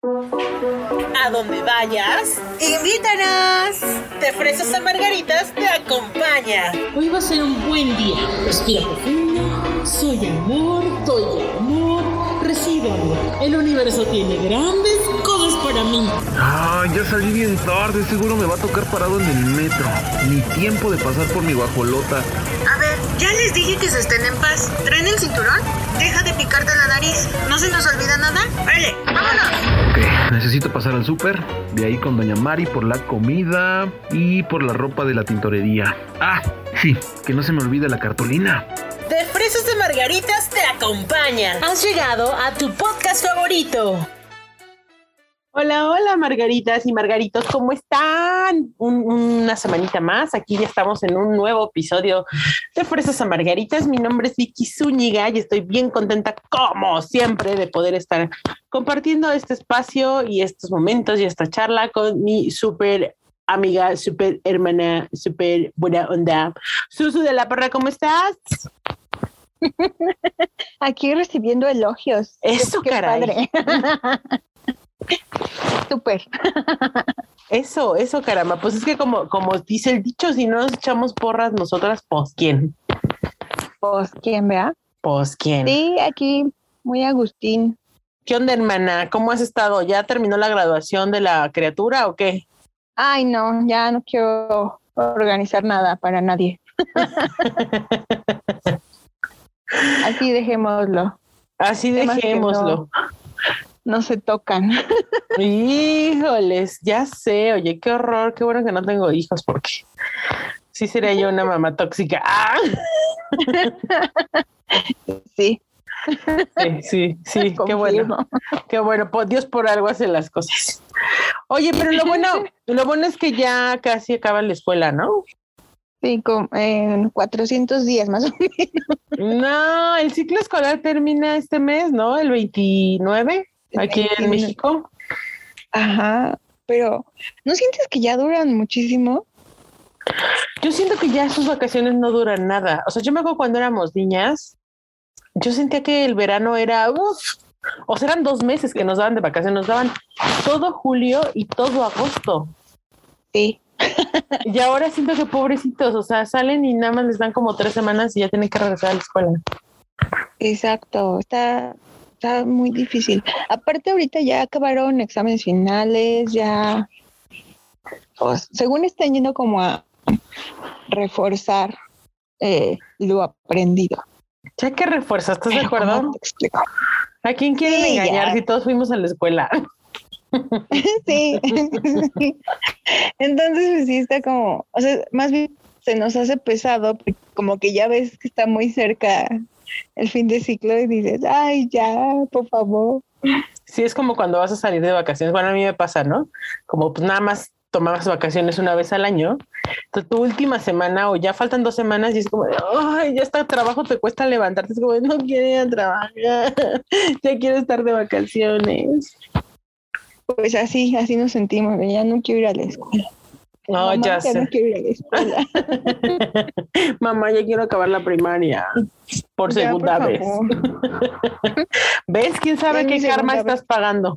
A donde vayas, invítanos. De fresas a margaritas te acompaña. Hoy va a ser un buen día. Respira profundo. Soy amor, doy amor, recibo amor. El universo tiene grandes cosas para mí. Ah, ya salí bien tarde. Seguro me va a tocar parado en el metro. Ni tiempo de pasar por mi guajolota. A ver, ya les dije que se estén en paz. ¿Traen el cinturón? Deja de picarte la nariz. ¿No se nos olvida nada? Vale, vámonos. Ok, necesito pasar al súper. De ahí con Doña Mari por la comida y por la ropa de la tintorería. Ah, sí, que no se me olvide la cartulina. De fresas de margaritas te acompaña. Has llegado a tu podcast favorito. Hola, hola, Margaritas y Margaritos, ¿cómo están? Un- una semanita más, aquí ya estamos en un nuevo episodio de Fresas a Margaritas. Mi nombre es Vicky Zúñiga y estoy bien contenta, como siempre, de poder estar compartiendo este espacio y estos momentos y esta charla con mi súper amiga, súper hermana, súper buena onda. Susu de la Parra, ¿cómo estás? Aquí recibiendo elogios. Eso, Qué caray. padre. Súper. Eso, eso, caramba. Pues es que como, como dice el dicho, si no nos echamos porras nosotras, pues quién. Pues, ¿quién vea? Pues quién. Sí, aquí muy Agustín. ¿Qué onda, hermana? ¿Cómo has estado? ¿Ya terminó la graduación de la criatura o qué? Ay, no, ya no quiero organizar nada para nadie. Así dejémoslo. Así dejémoslo. No se tocan. Híjoles, ya sé. Oye, qué horror. Qué bueno que no tengo hijos porque sí sería yo una mamá tóxica. ¡Ah! Sí, Sí, sí, sí. qué bueno. Qué bueno. Dios por algo hace las cosas. Oye, pero lo bueno, lo bueno es que ya casi acaba la escuela, ¿no? Sí, como en 400 días más o menos. No, el ciclo escolar termina este mes, ¿no? El 29, aquí en 29. México. Ajá, pero ¿no sientes que ya duran muchísimo? Yo siento que ya sus vacaciones no duran nada. O sea, yo me acuerdo cuando éramos niñas, yo sentía que el verano era, uff, o sea, eran dos meses que nos daban de vacaciones, nos daban todo julio y todo agosto. Sí. Y ahora siento que pobrecitos, o sea, salen y nada más les dan como tres semanas y ya tienen que regresar a la escuela. Exacto, está, está muy difícil. Aparte ahorita ya acabaron exámenes finales, ya según están yendo como a reforzar eh, lo aprendido. Ya que refuerza, ¿estás de Pero, ¿cómo acuerdo? ¿A quién quieren Sí, engañar ya. si todos fuimos a la escuela? Sí. Entonces, pues sí está como, o sea, más bien se nos hace pesado, como que ya ves que está muy cerca el fin de ciclo y dices, ay, ya, por favor. Sí, es como cuando vas a salir de vacaciones. Bueno, a mí me pasa, ¿no? Como pues nada más tomabas vacaciones una vez al año. Entonces, tu última semana o ya faltan dos semanas y es como, de, ay, ya está trabajo, te cuesta levantarte. Es como, de, no quiero ir a trabajar, ya quiero estar de vacaciones. Pues así, así nos sentimos, ya no quiero ir a la escuela. No, Mamá, ya no sé. quiero ir a la escuela. Mamá, ya quiero acabar la primaria por Ya, segunda por vez. ¿Ves? ¿Quién sabe Ya qué karma estás pagando?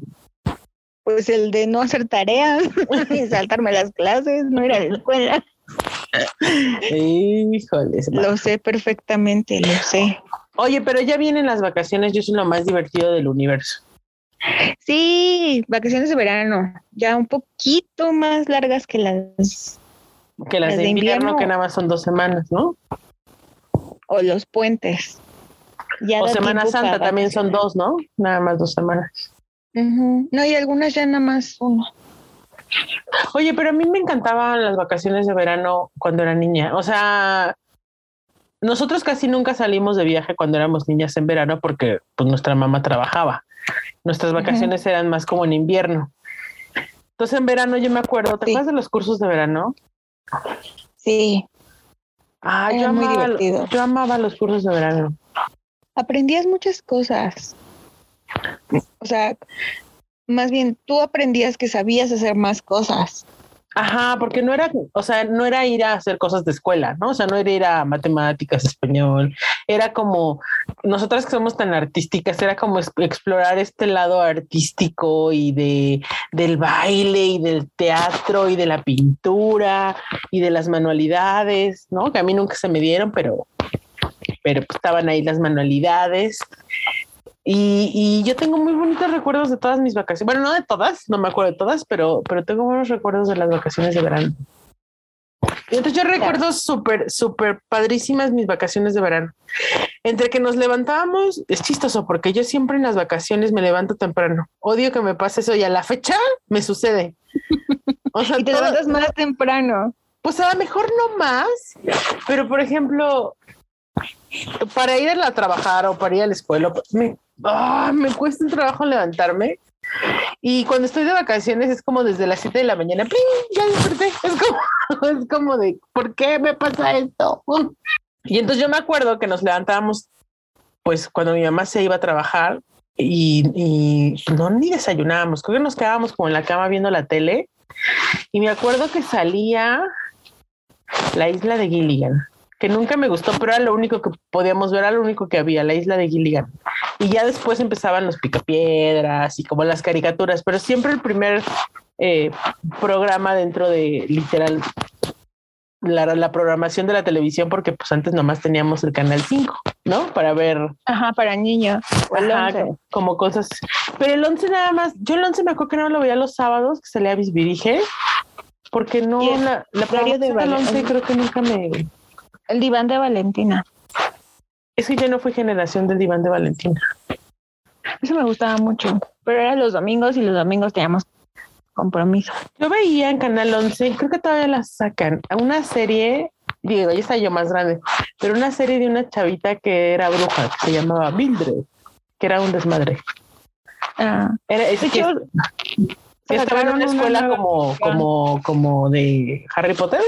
Pues el de no hacer tareas y saltarme las clases, no ir a la escuela. Híjoles. Lo sé perfectamente, lo sé. Oye, pero ya vienen las vacaciones, yo soy lo más divertido del universo. Sí, vacaciones de verano, ya un poquito más largas que las Que las Las de invierno, invierno. que nada más son dos semanas, ¿no? o los puentes. Ya O Semana Santa también son dos, ¿no? Nada más dos semanas. No, y algunas ya nada más uno. Oye, pero a mí me encantaban las vacaciones de verano cuando era niña. O sea, nosotros casi nunca salimos de viaje cuando éramos niñas en verano porque pues, nuestra mamá trabajaba. Nuestras vacaciones eran más como en invierno. Entonces en verano yo me acuerdo, ¿te Sí. acuerdas de los cursos de verano? Sí, Ah, yo muy amaba, yo amaba los cursos de verano. aprendías muchas cosas. O sea, más bien tú aprendías que sabías hacer más cosas. Ajá, porque no era, o sea, no era ir a hacer cosas de escuela, ¿no? O sea, no era ir a matemáticas, español, era como, nosotras que somos tan artísticas, era como explorar este lado artístico y de, del baile y del teatro y de la pintura y de las manualidades, ¿no? Que a mí nunca se me dieron, pero, pero estaban ahí las manualidades. Y, y yo tengo muy bonitos recuerdos de todas mis vacaciones. Bueno, no de todas, no me acuerdo de todas, pero, pero tengo buenos recuerdos de las vacaciones de verano. Entonces yo recuerdo súper, súper padrísimas mis vacaciones de verano. Entre que nos levantábamos, es chistoso porque yo siempre en las vacaciones me levanto temprano. Odio que me pase eso y a la fecha me sucede. O sea, Y te todo- levantas más temprano. pues a lo mejor no más, pero por ejemplo, para ir a la trabajar o para ir a la escuela, pues, me, ah, me cuesta un trabajo levantarme. Y cuando estoy de vacaciones es como desde las 7 de la mañana, ya desperté. Es como, es como de, ¿por qué me pasa esto? Y entonces yo me acuerdo que nos levantábamos, pues cuando mi mamá se iba a trabajar y, y no ni desayunábamos, creo que nos quedábamos como en la cama viendo la tele. Y me acuerdo que salía la isla de Gilligan, que nunca me gustó, pero era lo único que podíamos ver, era lo único que había, la isla de Gilligan. Y ya después empezaban los picapiedras y como las caricaturas, pero siempre el primer eh, programa dentro de literal la, la programación de la televisión, porque pues antes nomás teníamos el canal 5, ¿no? Para ver Ajá, para niños. O el Ajá, 11. co- como cosas. Pero el 11 nada más, yo el 11 me acuerdo que no lo veía los sábados, que salía Bisbirige, porque no, el la, la de del Vale- 11 creo que nunca me... El diván de Valentina. Es que yo no fui generación del diván de Valentina. Eso me gustaba mucho. Pero era los domingos y los domingos teníamos compromiso. Yo veía en Canal 11, creo que todavía la sacan, una serie, digo, ya está yo más grande, pero una serie de una chavita que era bruja, que se llamaba Mildred, que era un desmadre. Ah, Era, es que estaba en una escuela como, como, como de Harry Potter,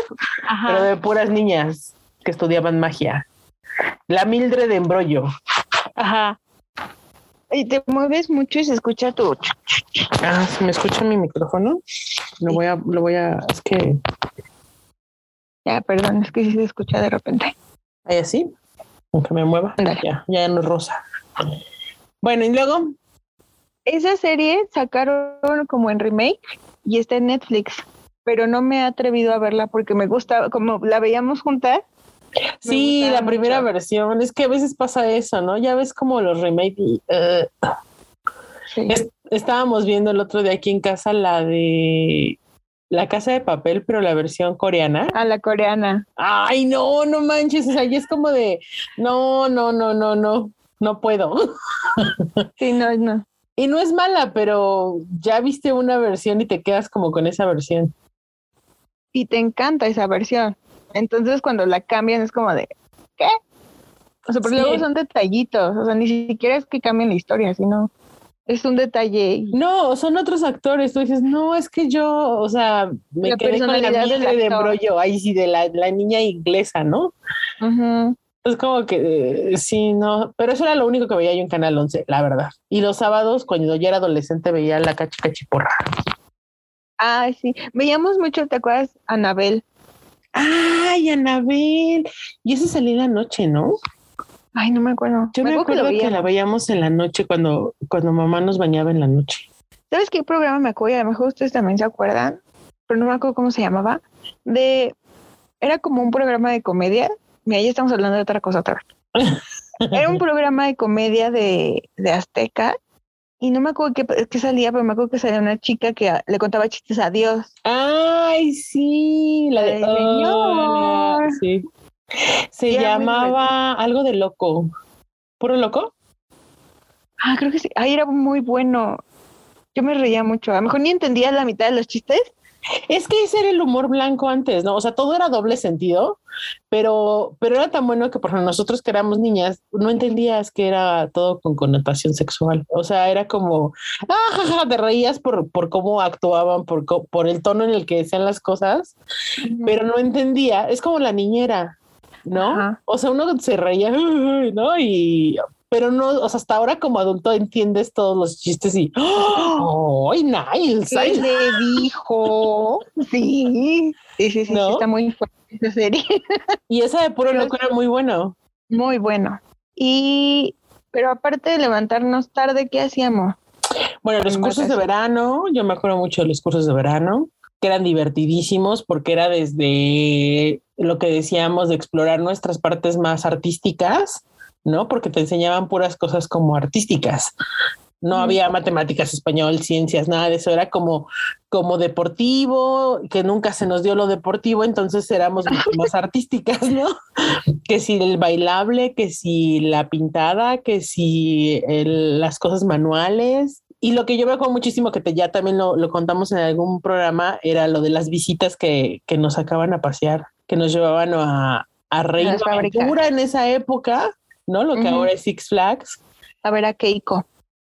ajá. pero de puras niñas que estudiaban magia. La Mildred de embrollo. Ajá. Y te mueves mucho y se escucha tu. Ah, ¿se me escucha mi micrófono? Lo voy a, lo voy a, es que Ya, perdón, es que sí se escucha de repente. ahí así, aunque me mueva, ya, ya no es rosa. Bueno, y luego, Esa serie sacaron como en remake y está en Netflix, pero no me he atrevido a verla porque me gusta, como la veíamos juntas. Sí, la primera mucho. versión, es que a veces pasa eso, ¿no? Ya ves como los remakes. y, eh, Sí. es- estábamos viendo el otro día aquí en casa la de La Casa de Papel, pero la versión coreana. A la coreana. Ay, no, no manches, o sea, y es como de, no, no, no, no, no, no puedo. Sí, no, no. Y no es mala, pero ya viste una versión y te quedas como con esa versión. Y te encanta esa versión. Entonces cuando la cambian es como de, ¿qué? O sea, porque Sí. luego son detallitos, o sea, ni siquiera es que cambien la historia, sino es un detalle. No, son otros actores. Tú dices, no, es que yo, o sea, me La quedé con la Mildred de embrollo, ahí sí, de la, la niña inglesa, ¿no? Ujú. Es como que eh, sí, no, pero eso era lo único que veía yo en Canal 11, la verdad. Y los sábados, cuando yo era adolescente, veía la cachi cachiporra. Ay, sí. Veíamos mucho, ¿te acuerdas? Anabel. Ay, Anabel. Y eso salía en la noche, ¿no? Ay, no me acuerdo. Yo me, acuerdo que, la veíamos en la noche cuando, cuando mamá nos bañaba en la noche. ¿Sabes qué programa me acuerdo? Y a lo mejor ustedes también se acuerdan, pero no me acuerdo cómo se llamaba. De era como un programa de comedia. Mira, ya estamos hablando de otra cosa otra vez. Era un programa de comedia de, de Azteca. Y no me acuerdo qué, qué salía, pero me acuerdo que salía una chica que a- le contaba chistes a Dios. Ay, sí, la de Ay, señor. sí. Se llamaba algo de loco. ¿Puro loco? Ah, creo que sí. Ay, era muy bueno. Yo me reía mucho. A lo mejor ni entendía la mitad de los chistes. Es que ese era el humor blanco antes, ¿no? O sea, todo era doble sentido, pero, pero era tan bueno que por ejemplo, nosotros que éramos niñas, no entendías que era todo con connotación sexual. O sea, era como, ah, jaja, te reías por, por cómo actuaban, por, por el tono en el que decían las cosas, pero no entendía. Es como la niñera, ¿no? Ajá. O sea, uno se reía, ¿no? Y, pero no, o sea, hasta ahora como adulto entiendes todos los chistes y ¡ay, Niles! ¿Qué ay, le dijo? Sí, sí, sí, sí, ¿No? está muy fuerte esa serie. Y esa de puro Pero loco era muy bueno. Muy bueno. Y, pero aparte de levantarnos tarde, ¿qué hacíamos? Bueno, los cursos de verano, yo me acuerdo mucho de los cursos de verano, que eran divertidísimos porque era desde lo que decíamos de explorar nuestras partes más artísticas, ¿no? Porque te enseñaban puras cosas como artísticas. No había matemáticas, español, ciencias, nada de eso. Era como, como deportivo, que nunca se nos dio lo deportivo, entonces éramos mucho más artísticas, ¿no? Que si el bailable, que si la pintada, que si el- las cosas manuales. Y lo que yo me acuerdo muchísimo, que te, ya también lo, lo contamos en algún programa, era lo de las visitas que, que nos sacaban a pasear, que nos llevaban a, a Reino. Aventura en esa época, ¿no? Lo que ahora es Six Flags. A ver a Keiko.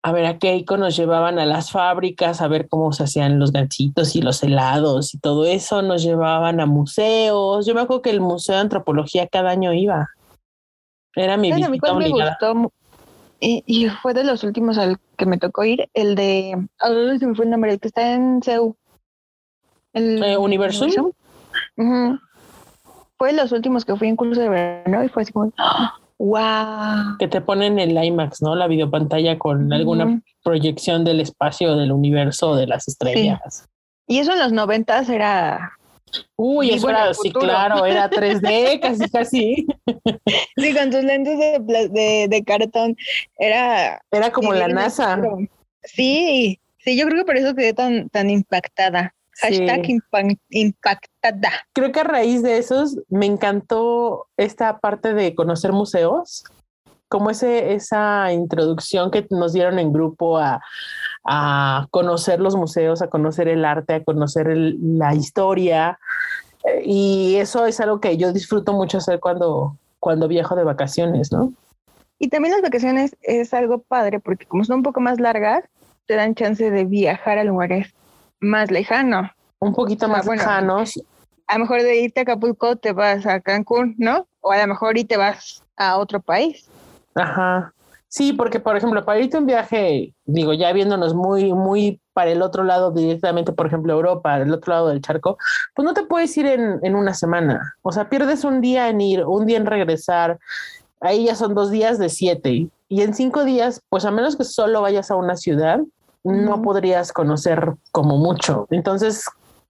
A ver, a Keiko nos llevaban a las fábricas a ver cómo se hacían los ganchitos y los helados y todo eso. Nos llevaban a museos. Yo me acuerdo que el Museo de Antropología cada año iba. Era mi ¿Saben a mí visita me gustó? Y, y fue de los últimos al que me tocó ir, el de. ah, se me fue el nombre, el que está en CEU. El Eh, ¿Universum? Fue de los últimos que fui en curso de verano y fue así como. ¡Wow! Que te ponen el IMAX, ¿no? La videopantalla con alguna proyección del espacio, del universo, de las estrellas. Y eso en los noventas era. Uy, eso era, sí, claro, era 3D, casi, casi. Sí, con tus lentes de, de, de cartón. Era. Era como la NASA. futuro. Sí, sí, yo creo que por eso quedé tan, tan impactada. Hashtag Sí. impactada. creo que a raíz de esos me encantó esta parte de conocer museos, como ese, esa introducción que nos dieron en grupo a, a conocer los museos, a conocer el arte, a conocer el- la historia. Eh, Y eso es algo que yo disfruto mucho hacer cuando, cuando viajo de vacaciones, ¿no? Y también las vacaciones es algo padre porque como son un poco más largas, te dan chance de viajar a lugares más lejanos. Un poquito O sea, más bueno. lejanos. A lo mejor de irte a Acapulco te vas a Cancún, ¿no? O a lo mejor y te vas a otro país. Ajá. Sí, porque por ejemplo, para irte a un viaje, digo, ya viéndonos muy, muy para el otro lado, directamente, por ejemplo, Europa, el otro lado del charco, pues no te puedes ir en, en una semana. O sea, pierdes un día en ir, un día en regresar. Ahí ya son dos días de siete. Y en cinco días, pues a menos que solo vayas a una ciudad, no podrías conocer como mucho. Entonces,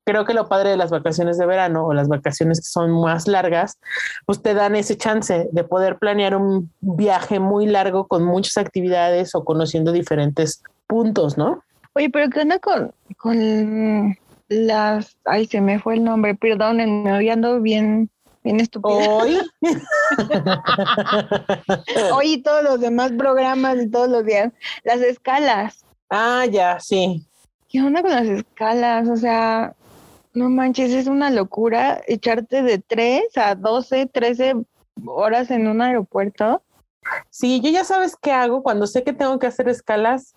creo que lo padre de las vacaciones de verano o las vacaciones que son más largas, pues te dan ese chance de poder planear un viaje muy largo con muchas actividades o conociendo diferentes puntos, ¿no? Oye, pero ¿qué onda con, con las... Ay, se me fue el nombre, perdónenme, hoy ando bien, bien estúpida. Hoy. Hoy y todos los demás programas y todos los días. Las escalas. Ah, ya, sí. ¿Qué onda con las escalas? O sea, no manches, es una locura echarte de 3 a 12, 13 horas en un aeropuerto. Sí, yo ya sabes qué hago cuando sé que tengo que hacer escalas.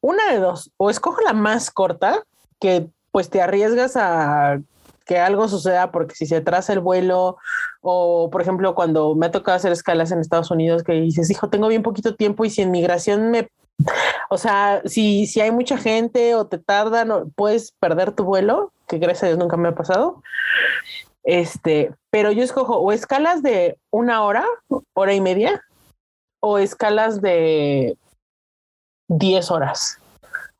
Una de dos, o escojo la más corta, que pues te arriesgas a que algo suceda porque si se atrasa el vuelo o por ejemplo cuando me ha tocado hacer escalas en Estados Unidos que dices, hijo, tengo bien poquito tiempo y si en migración me, o sea, si, si hay mucha gente o te tardan, o puedes perder tu vuelo, que gracias a Dios nunca me ha pasado. Este, pero yo escojo o escalas de una hora, hora y media, o escalas de 10 horas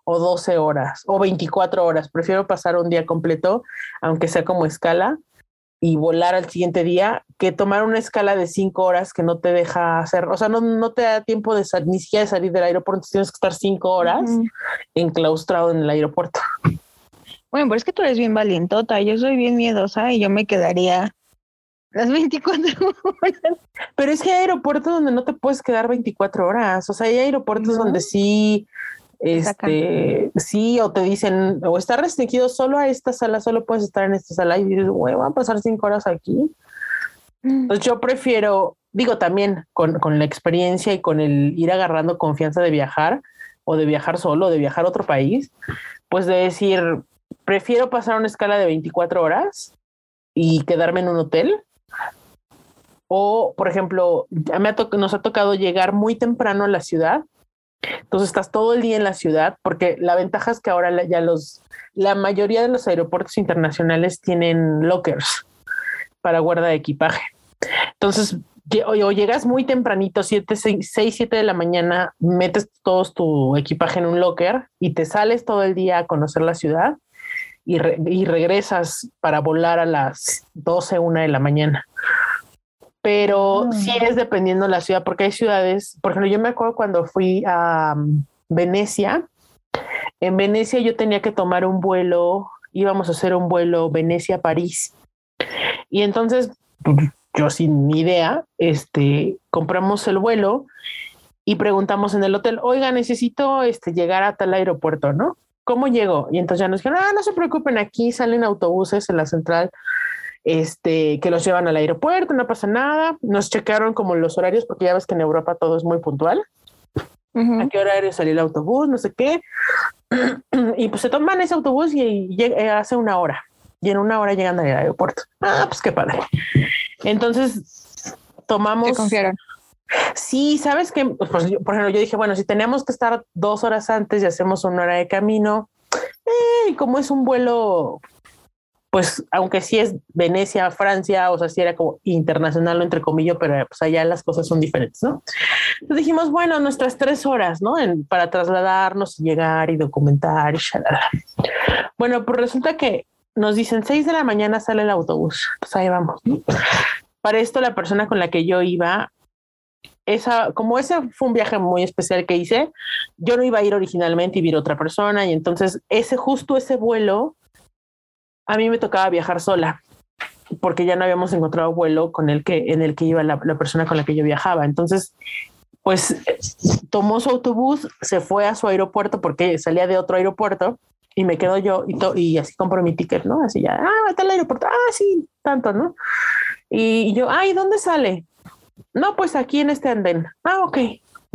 o 12 horas o 24 horas. Prefiero pasar un día completo, aunque sea como escala, y volar al siguiente día, que tomar una escala de 5 horas que no te deja hacer, o sea, no, no te da tiempo de ni siquiera de salir del aeropuerto, entonces tienes que estar 5 horas Ujú. enclaustrado en el aeropuerto. Bueno, pero es que tú eres bien valientota, yo soy bien miedosa y yo me quedaría las 24 horas. Pero es que hay aeropuertos donde no te puedes quedar 24 horas. O sea, hay aeropuertos ¿No? donde sí, este, sí, o te dicen, o está restringido solo a esta sala, solo puedes estar en esta sala y dices, güey, voy a pasar cinco horas aquí. Entonces yo prefiero, digo también con, con la experiencia y con el ir agarrando confianza de viajar o de viajar solo, de viajar a otro país, pues de decir, prefiero pasar una escala de 24 horas y quedarme en un hotel O, por ejemplo, me ha nos ha tocado llegar muy temprano a la ciudad. Entonces estás todo el día en la ciudad, porque la ventaja es que ahora ya los, la mayoría de los aeropuertos internacionales tienen lockers para guarda de equipaje. Entonces, o, llegas muy tempranito, 7, 6, 7 de la mañana, metes todo tu equipaje en un locker y te sales todo el día a conocer la ciudad y, y regresas para volar a las 12, 1 de la mañana. Pero si sí es dependiendo de la ciudad, porque hay ciudades, por ejemplo, yo me acuerdo cuando fui a um, Venecia, en Venecia yo tenía que tomar un vuelo, íbamos a hacer un vuelo Venecia-París. Y entonces yo sin idea, este, compramos el vuelo y preguntamos en el hotel, oiga, necesito este, llegar a tal aeropuerto, ¿no? ¿Cómo llego? Y entonces ya nos dijeron, ah, no se preocupen, aquí salen autobuses en la central este, que los llevan al aeropuerto, no pasa nada. Nos checaron como los horarios, porque ya ves que en Europa todo es muy puntual. ¿A qué horario salió el autobús? No sé qué. y pues se toman ese autobús y, y, hace una hora. Y en una hora llegan al aeropuerto. Ah, pues qué padre. Entonces, tomamos... ¿Te confiaron? Sí, sabes que, pues, por ejemplo, yo dije, bueno, si tenemos que estar dos horas antes y hacemos una hora de camino, eh, como es un vuelo, pues aunque sí es Venecia, Francia, o sea, sí era como internacional, entre comillas, pero pues allá las cosas son diferentes, ¿no? Entonces dijimos, bueno, nuestras tres horas, ¿no? para trasladarnos llegar y documentar y shalala. Bueno, pues resulta que nos dicen seis de la mañana sale el autobús. Pues ahí vamos. Para esto, la persona con la que yo iba, esa, como ese fue un viaje muy especial que hice, yo no iba a ir originalmente y vi otra persona. Y entonces, ese, justo ese vuelo, a mí me tocaba viajar sola porque ya no habíamos encontrado vuelo con el que en el que iba la, persona con la que yo viajaba. Entonces, pues tomó su autobús, se fue a su aeropuerto porque salía de otro aeropuerto y me quedo yo y, y así compro mi ticket, ¿no? Así ya, ah, está el aeropuerto, ah, sí, tanto, ¿no? Y, yo, ay, ¿dónde sale? No, pues aquí en este andén. Ah, ok,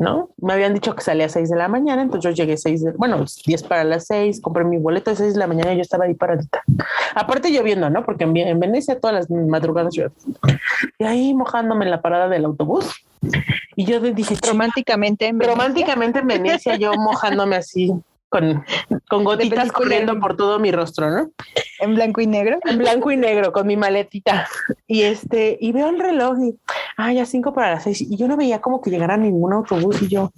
¿no? Me habían dicho que salía a 6 de la mañana, entonces yo llegué a 6, de, bueno, 10 para las 6, compré mi boleto a 6 de la mañana y yo estaba ahí paradita. Aparte lloviendo, ¿no? Porque en, en Venecia todas las madrugadas llueve. Y ahí mojándome en la parada del autobús. Y yo dije, románticamente en Venecia. Románticamente en Venecia, yo mojándome así con, con gotitas corriendo por todo mi rostro, ¿no? En blanco y negro. En blanco y negro, con mi maletita. Y este, y veo el reloj y, ah, ya cinco para las seis. Y yo no veía como que llegara ningún autobús y yo,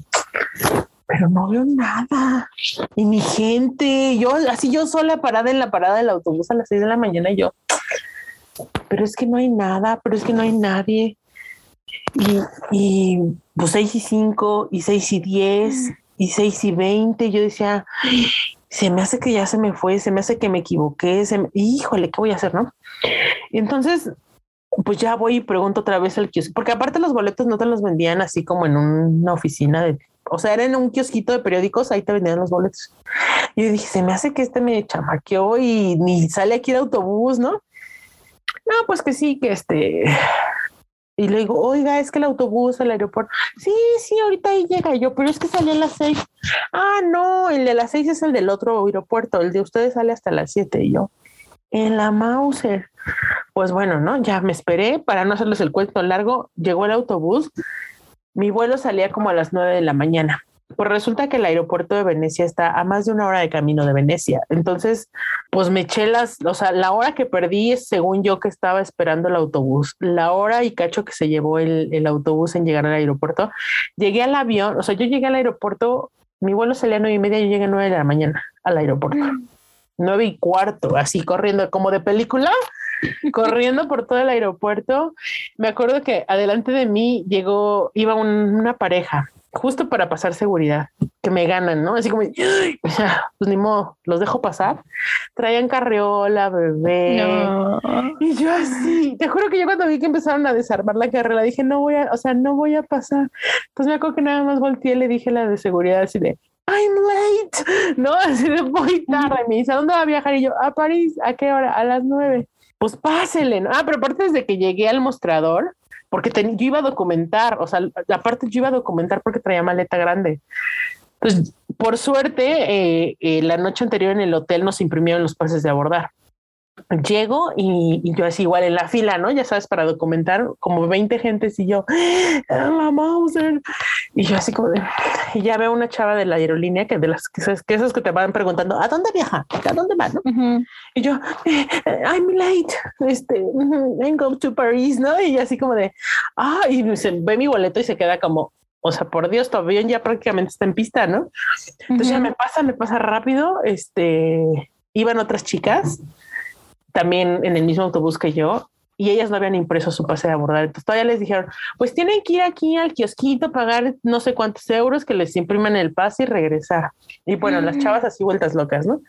pero no veo nada. Y mi gente, yo, así yo sola parada en la parada del autobús a las seis de la mañana y yo, pero es que no hay nada, pero es que no hay nadie. Y, y pues seis y cinco y seis y diez y 6 y 20, yo decía, se me hace que ya se me fue, se me hace que me equivoqué, se híjole, ¿qué voy a hacer, no? Entonces, pues ya voy y pregunto otra vez al kiosco, porque aparte los boletos no te los vendían así como en una oficina de, o sea, era en un kiosquito de periódicos, ahí te vendían los boletos. Y yo dije, se me hace que este me chamaqueó y ni sale aquí de autobús, ¿no? No, pues que sí, que este, y le digo, oiga, es que el autobús al aeropuerto. Sí, sí, ahorita ahí llega yo, pero es que salió a las seis. Ah, no, el de las seis es el del otro aeropuerto, el de ustedes sale hasta las siete. Y yo, en la Mauser. Pues bueno, ¿no? Ya me esperé para no hacerles el cuento largo. Llegó el autobús. Mi vuelo salía como a las nueve de la mañana. Pues resulta que el aeropuerto de Venecia está a más de una hora de camino de Venecia. Entonces, pues me eché las, o sea, la hora que perdí es según yo que estaba esperando el autobús, la hora y cacho que se llevó el, autobús en llegar al aeropuerto. Llegué al avión, o sea, yo llegué al aeropuerto, mi vuelo salía a nueve y media, yo llegué a nueve de la mañana al aeropuerto. Mm. Nueve y cuarto, así corriendo como de película corriendo por todo el aeropuerto. Me acuerdo que adelante de mí llegó, iba una pareja justo para pasar seguridad, que me ganan, ¿no? Así como, pues ni modo, los dejo pasar. Traían carriola, bebé. Y yo así, te juro que yo cuando vi que empezaron a desarmar la carrera, dije, no voy a, o sea, no voy a pasar. Entonces me acuerdo que nada más volteé y le dije la de seguridad así de, I'm late, ¿no? Así de muy tarde. Me dice, ¿a dónde va a viajar? Y yo, a París, ¿a qué hora? A las nueve. Pues pásele, ¿no? Ah, pero aparte desde que llegué al mostrador, porque yo iba a documentar, o sea, aparte yo iba a documentar porque traía maleta grande. Pues por suerte, eh, eh, la noche anterior en el hotel nos imprimieron los pases de abordar. Llego y, y yo así igual en la fila, ¿no? Ya sabes, para documentar como 20 gentes y yo, "Ah, la Mauser. Y yo así como de, y ya veo una chava de la aerolínea que de las que, esas- que esos que te van preguntando, ¿a dónde viaja? ¿A dónde va? ¿no? Ujú. Y yo, eh, I'm late, este, I'm going to Paris, ¿no? Y así como de, ah, y se ve mi boleto y se queda como, o sea, por Dios, tu avión ya prácticamente está en pista, ¿no? Entonces ya Ujú. me pasa, me pasa rápido, este, iban otras chicas, también en el mismo autobús que yo, y ellas no habían impreso su pase de abordar. Entonces todavía les dijeron, pues tienen que ir aquí al kiosquito, pagar no sé cuántos euros que les impriman el pase y regresar. Y bueno, las chavas así vueltas locas, ¿no?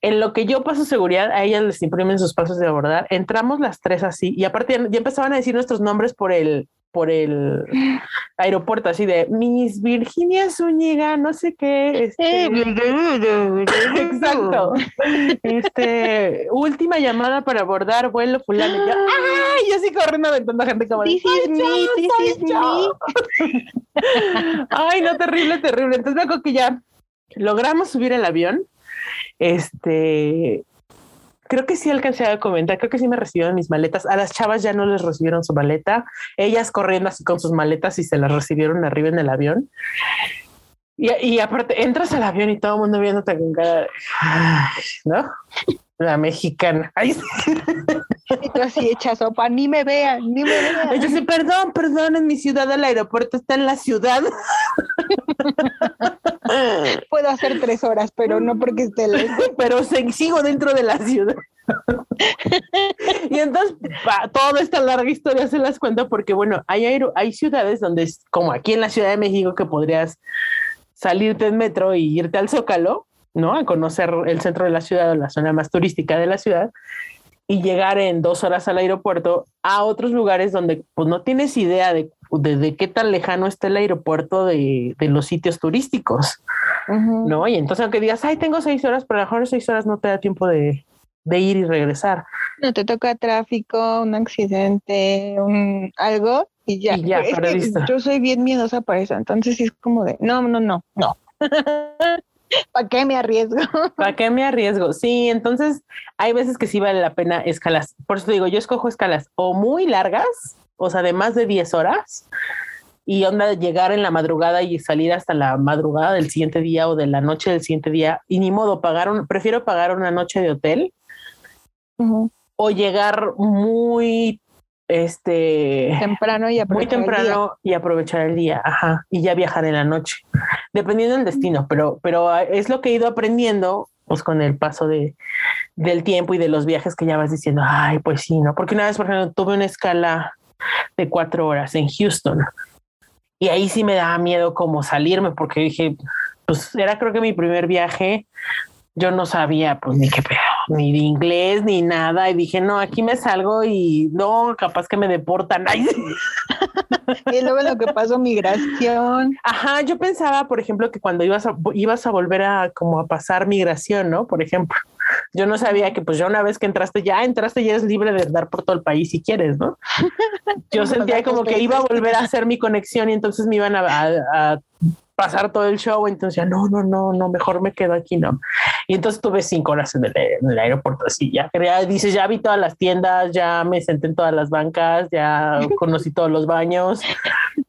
En lo que yo paso seguridad, a ellas les imprimen sus pasos de abordar. Entramos las tres así y aparte ya, ya empezaban a decir nuestros nombres por el por el aeropuerto, así de Miss Virginia Zúñiga, no sé qué. este, Exacto. Este, última llamada para abordar vuelo fulano. Y yo, ¡ay! Yo así corriendo aventando a gente como This is "Soy me, this is yo". Ay, no, terrible, terrible. Entonces me acuerdo que ya logramos subir el avión. Este, creo que sí alcancé a comentar, creo que sí me recibieron mis maletas. A las chavas ya no les recibieron su maleta. Ellas corriendo así con sus maletas y se las recibieron arriba en el avión. Y, y aparte, entras al avión y todo el mundo viéndote con cara, ¿no? La mexicana. Ay, Y tú así hecha sopa, ni me vean, ni me vean. yo sí, perdón, perdón, en mi ciudad el aeropuerto está en la ciudad. Puedo hacer tres horas, pero no porque esté lejos. pero se- sigo dentro de la ciudad. y entonces, pa- toda esta larga historia se las cuento porque, bueno, hay, hay ciudades donde, es como aquí en la Ciudad de México, que podrías salirte en metro y irte al Zócalo, ¿no? A conocer el centro de la ciudad o la zona más turística de la ciudad y llegar en dos horas al aeropuerto a otros lugares donde pues no tienes idea de, de, de qué tan lejano está el aeropuerto de, de los sitios turísticos. ¿no? Y entonces aunque digas, ay, tengo seis horas, pero a lo mejor seis horas no te da tiempo de, de ir y regresar. No te toca tráfico, un accidente, un algo y ya. Y ya, Es que perdiste. yo soy bien miedosa para eso, entonces es como de, no, no, no, no. ¿Para qué me arriesgo? ¿Para qué me arriesgo? Sí, entonces hay veces que sí vale la pena escalas. Por eso digo, yo escojo escalas o muy largas, o sea, de más de 10 horas, y onda de llegar en la madrugada y salir hasta la madrugada del siguiente día o de la noche del siguiente día, y ni modo, pagar un, prefiero pagar una noche de hotel o llegar muy, este, Temprano y muy temprano y aprovechar el día, ajá, y ya viajar en la noche, dependiendo del destino, pero, pero ah, es lo que he ido aprendiendo, pues con el paso de, del tiempo y de los viajes que ya vas diciendo, ay, pues sí, ¿no? Porque una vez, por ejemplo, tuve una escala de cuatro horas en Houston y ahí sí me daba miedo como salirme porque dije, pues era creo que mi primer viaje, yo no sabía pues ni qué pedo, ni de inglés ni nada y dije, no, aquí me salgo y no, capaz que me deportan. Ay, Y luego lo que pasó, migración. Ajá, yo pensaba, por ejemplo, que cuando ibas a, ibas a volver a como a pasar migración, ¿no? Por ejemplo, yo no sabía que pues ya una vez que entraste, ya entraste, ya eres libre de andar por todo el país si quieres, ¿no? Yo sentía como que iba a volver a hacer mi conexión y entonces me iban a, a- a pasar todo el show, entonces ya no, no, no, no, mejor me quedo aquí, ¿no? Y entonces tuve cinco horas en el, en el aeropuerto, así ya, ya dices, ya vi todas las tiendas, ya me senté en todas las bancas, ya conocí todos los baños,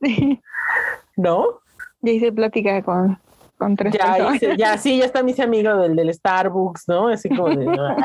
Sí. ¿no? Ya hice plática con, con tres Ya, personas. hice- ya, sí, ya está mi amigo del, del Starbucks, ¿no? Así como de.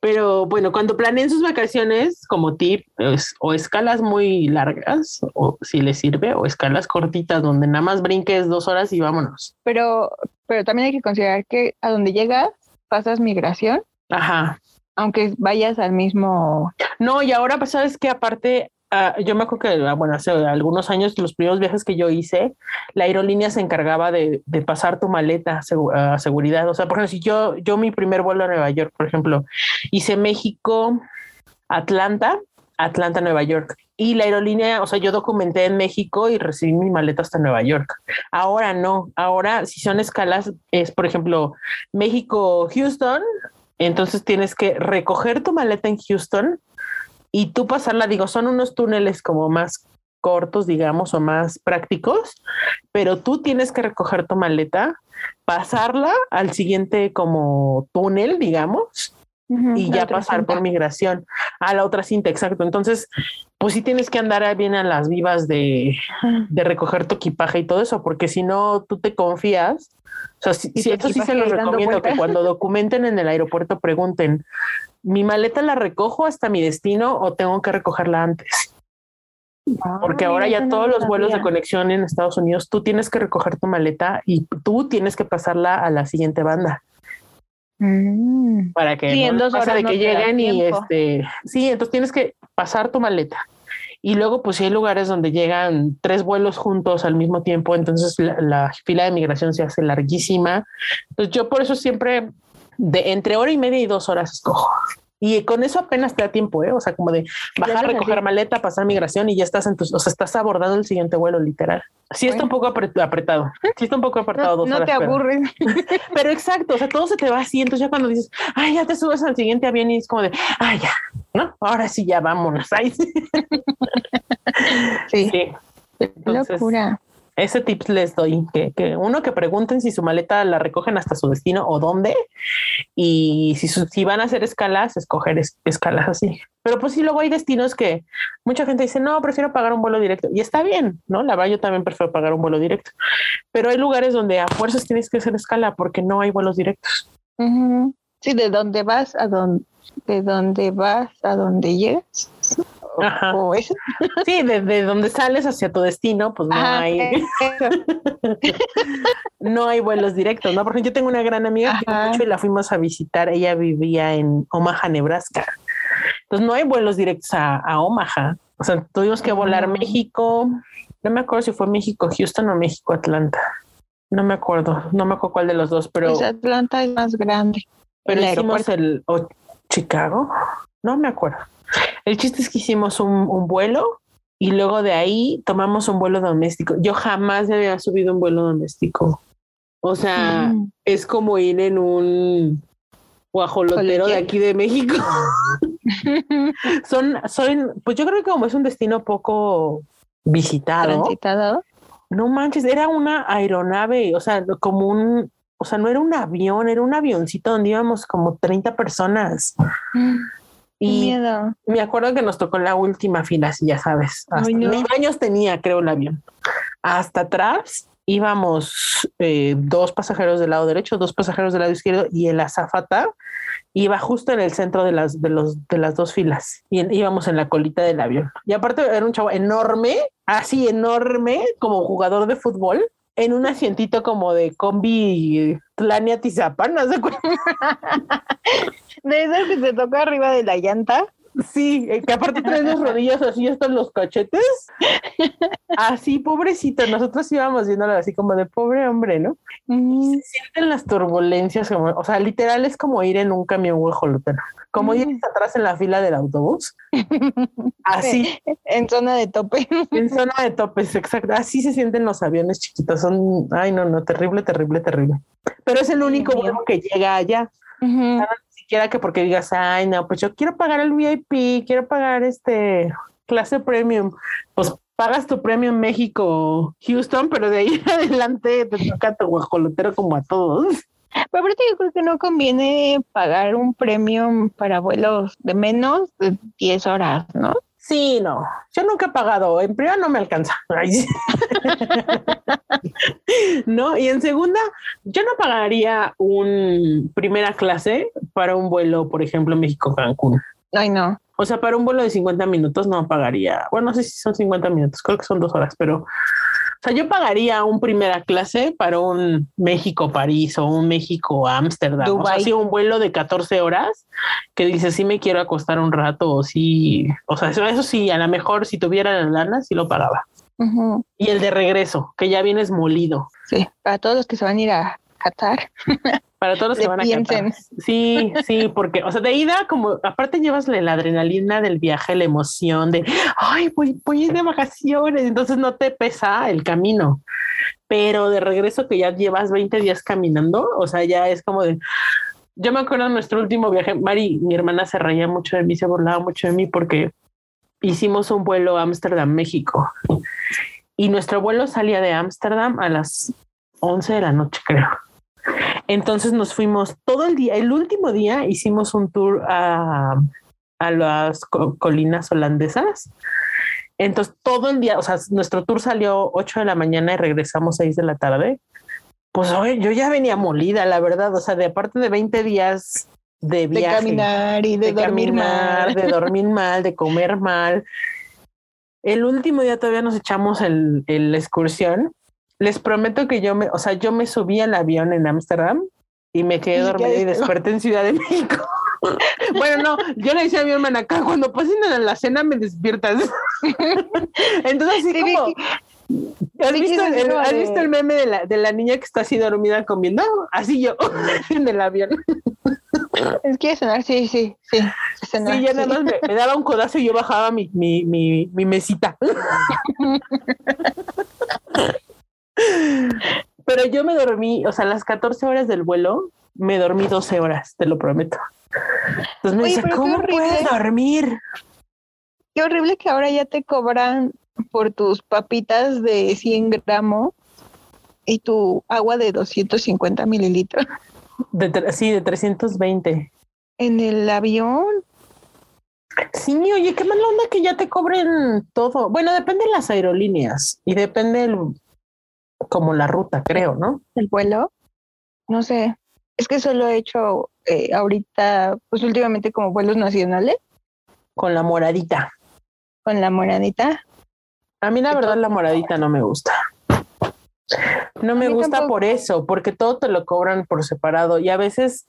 Pero bueno, cuando planeen sus vacaciones, como tip, es- o escalas muy largas, o si les sirve, o escalas cortitas donde nada más brinques dos horas y vámonos. Pero, pero también hay que considerar que a donde llegas pasas migración, Ajá. aunque vayas al mismo. No, y ahora, pues, sabes que aparte, ah, yo me acuerdo que, ah, bueno, hace algunos años, los primeros viajes que yo hice, la aerolínea se encargaba de, de pasar tu maleta a segu- a seguridad. O sea, por ejemplo, si yo, yo mi primer vuelo a Nueva York, por ejemplo, hice México, Atlanta, Atlanta, Nueva York. Y la aerolínea, o sea, yo documenté en México y recibí mi maleta hasta Nueva York. Ahora no, ahora si son escalas, es por ejemplo México, Houston, entonces tienes que recoger tu maleta en Houston y tú pasarla, digo, son unos túneles como más cortos, digamos, o más prácticos, pero tú tienes que recoger tu maleta, pasarla al siguiente como túnel, digamos, Y ya pasar cinta. por migración a la otra cinta, exacto. Entonces, pues sí tienes que andar bien a las vivas de, de recoger tu equipaje y todo eso, porque si no, tú te confías. O sea, sí, tu esto sí se los recomiendo, que cuando documenten en el aeropuerto pregunten, ¿mi maleta la recojo hasta mi destino o tengo que recogerla antes? Porque Ah, ahora ya eso todos lo los vuelos de conexión en Estados Unidos, tú tienes que recoger tu maleta y tú tienes que pasarla a la siguiente banda Mm. para que Sí, no de no que y este sí, entonces tienes que pasar tu maleta. Y luego, pues si hay lugares donde llegan tres vuelos juntos al mismo tiempo, entonces la, la fila de migración se hace larguísima. Entonces yo por eso siempre de entre hora y media y dos horas escojo. Y con eso apenas te da tiempo, ¿eh? O sea, como de bajar, recoger así. maleta, pasar migración y ya estás en tus, o sea, estás abordando el siguiente vuelo, literal. Sí está un poco apret- apretado. Sí está un poco apretado No, dos no horas. te aburres. pero exacto, o sea, todo se te va así. Entonces ya cuando dices, ay, ya te subes al siguiente avión y es como de, ay, ya, ¿no? Ahora sí, ya vámonos. Ay, sí. Sí, Sí. Entonces, locura. Ese tips les doy, que, uno que pregunten si su maleta la recogen hasta su destino o dónde, y si, su- si van a hacer escalas, escoger es- escalas así. Pero pues sí, luego hay destinos que mucha gente dice, no, prefiero pagar un vuelo directo. Y está bien, ¿no? La verdad, yo también prefiero pagar un vuelo directo. Pero hay lugares donde a fuerzas tienes que hacer escala porque no hay vuelos directos. Ujú. Sí, de dónde vas a dónde, de dónde vas a dónde llegas. O- Ajá. o eso. Sí, desde donde sales hacia tu destino, pues no Ajá, hay, no hay vuelos directos, ¿no? Porque yo tengo una gran amiga que mucho y la fuimos a visitar. Ella vivía en Omaha, Nebraska. Entonces no hay vuelos directos a, a Omaha. O sea, tuvimos que volar No. México. No me acuerdo si fue México, Houston o México, Atlanta. No me acuerdo, no me acuerdo cuál de los dos, pero, Pues Atlanta es más grande. pero el hicimos el o Chicago. No me acuerdo. El chiste es que hicimos un, un vuelo y luego de ahí tomamos un vuelo doméstico. Yo jamás me había subido un vuelo doméstico. O sea, Mm. es como ir en un guajolotero de aquí de México. son, son, pues yo creo que como es un destino poco visitado, Transitado. no manches, era una aeronave, o sea, como un, o sea, no era un avión, era un avioncito donde íbamos como 30 personas. Qué Y miedo. me acuerdo que nos tocó la última fila, así ya sabes. Hasta, no. Años tenía, creo, el avión. Hasta atrás íbamos eh, dos pasajeros del lado derecho, dos pasajeros del lado izquierdo y el azafata iba justo en el centro de las, de los, de las dos filas y en- íbamos en la colita del avión. Y aparte era un chavo enorme, así enorme, como jugador de fútbol, en un asientito como de combi Tlania Tizapan, ¿no? De esas que se toca arriba de la llanta. Sí, eh, que aparte trae las rodillas así hasta los cachetes. Así, pobrecito. Nosotros íbamos viéndolo así como de pobre hombre, ¿no? Y se sienten las turbulencias, como, o sea, literal es como ir en un camión guajolotero. Como ir hasta atrás en la fila del autobús. Así, En zona de tope. en zona de topes, exacto. Así se sienten los aviones chiquitos. Son, ay, no, no, terrible, terrible, terrible. Pero es el único vuelo que llega allá. Ni siquiera que porque digas, ay, no, pues yo quiero pagar el VIP, quiero pagar este clase premium. Pues pagas tu premium México, Houston, pero de ahí en adelante te toca tu guajolotero como a todos. Pero aparte yo creo que no conviene pagar un premium para vuelos de menos de 10 horas, ¿no? Sí, no, yo nunca he pagado. En primera no me alcanza. No, y en segunda, yo no pagaría un primera clase para un vuelo, por ejemplo, México-Cancún. Ay, no. O sea, para un vuelo de 50 minutos no pagaría. Bueno, no sé si son 50 minutos, creo que son dos horas, pero. O sea, yo pagaría un primera clase para un México-París o un México-Ámsterdam. O sea, sí, un vuelo de 14 horas que dice, sí me quiero acostar un rato o sí. O sea, eso, eso sí, a lo mejor si tuviera la lana, sí lo pagaba. Y el de regreso, que ya vienes molido. Sí, para todos los que se van a ir a Qatar. Para todos los que van a. Qatar. Sí, sí, porque, o sea, de ida, como aparte llevas la adrenalina del viaje, la emoción de, ay, voy, voy a ir de vacaciones, entonces no te pesa el camino. Pero de regreso que ya llevas 20 días caminando, o sea, ya es como de, yo me acuerdo de nuestro último viaje, Mari, mi hermana se reía mucho de mí, se burlaba mucho de mí porque hicimos un vuelo a Ámsterdam, México. Y nuestro vuelo salía de Ámsterdam a las 11 de la noche, creo. Entonces nos fuimos todo el día, el último día hicimos un tour a, a las co- colinas holandesas. Entonces todo el día, o sea, nuestro tour salió 8 de la mañana y regresamos 6 de la tarde. Pues oye, yo ya venía molida, la verdad, o sea, de aparte de 20 días de De viaje caminar y de, de dormir caminar, mal. de dormir mal, de comer mal. El último día todavía nos echamos el, el excursión. Les prometo que yo me, o sea, yo me subí al avión en Ámsterdam y me quedé dormida y desperté en Ciudad de México. bueno, no, yo le decía a mi hermana acá, cuando pasen a la cena me despiertas. Entonces, así Sí, como, ¿has Vicky visto, el, has visto el meme de la, de la niña que está así dormida comiendo? Así yo, en el avión. es que cenar, sí, sí, sí. cenar, Sí, ya nada sí. más me, me daba un codazo y yo bajaba mi, mi, mi, mi mesita. Pero yo me dormí, o sea, las 14 horas del vuelo, me dormí 12 horas, te lo prometo. Entonces me Oye, dice, ¿cómo puedes horrible". dormir? Qué horrible que ahora ya te cobran por tus papitas de 100 gramos y tu agua de 250 mililitros. De, sí, de 320. En el avión, Sí, oye, qué mala onda que ya te cobren todo. Bueno, depende de las aerolíneas y depende el, como la ruta, creo, ¿no? el vuelo, no sé. Es que solo he hecho eh, ahorita, pues últimamente como vuelos nacionales Con la moradita. con la moradita. A mí la verdad la moradita no me gusta. No me gusta tampoco. por eso, porque todo te lo cobran por separado y a veces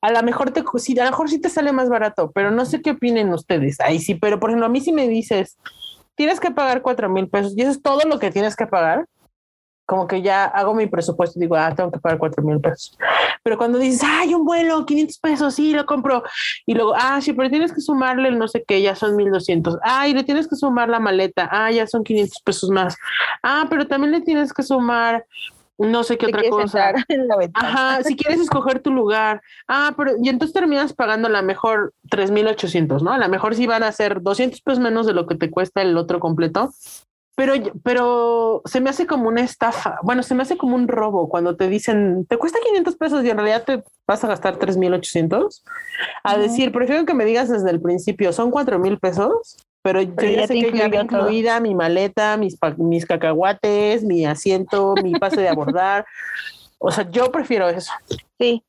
a lo mejor te sí, a lo mejor sí te sale más barato, pero no sé qué opinen ustedes. Ahí sí, pero por ejemplo, a mí si me dices, tienes que pagar cuatro mil pesos y eso es todo lo que tienes que pagar, como que ya hago mi presupuesto y digo, ah, tengo que pagar cuatro mil pesos. Pero cuando dices, ay, un vuelo, 500 pesos, sí, lo compro. Y luego, ah, sí, pero tienes que sumarle el no sé qué, ya son 1200. Ah, y le tienes que sumar la maleta. Ah, ya son 500 pesos más. Ah, pero también le tienes que sumar no sé qué otra cosa. Ajá, si quieres escoger tu lugar. Ah, pero y entonces terminas pagando a la mejor 3800, ¿no? A lo mejor sí van a ser 200 pesos menos de lo que te cuesta el otro completo. Pero, pero se me hace como una estafa. Bueno, se me hace como un robo cuando te dicen te cuesta 500 pesos y en realidad te vas a gastar 3800. A Ujú. decir, prefiero que me digas desde el principio, son 4000 pesos, pero yo ya ya sé que ya todo. incluida mi maleta, mis, mis cacahuates, mi asiento, mi pase de abordar. O sea, yo prefiero eso. Sí,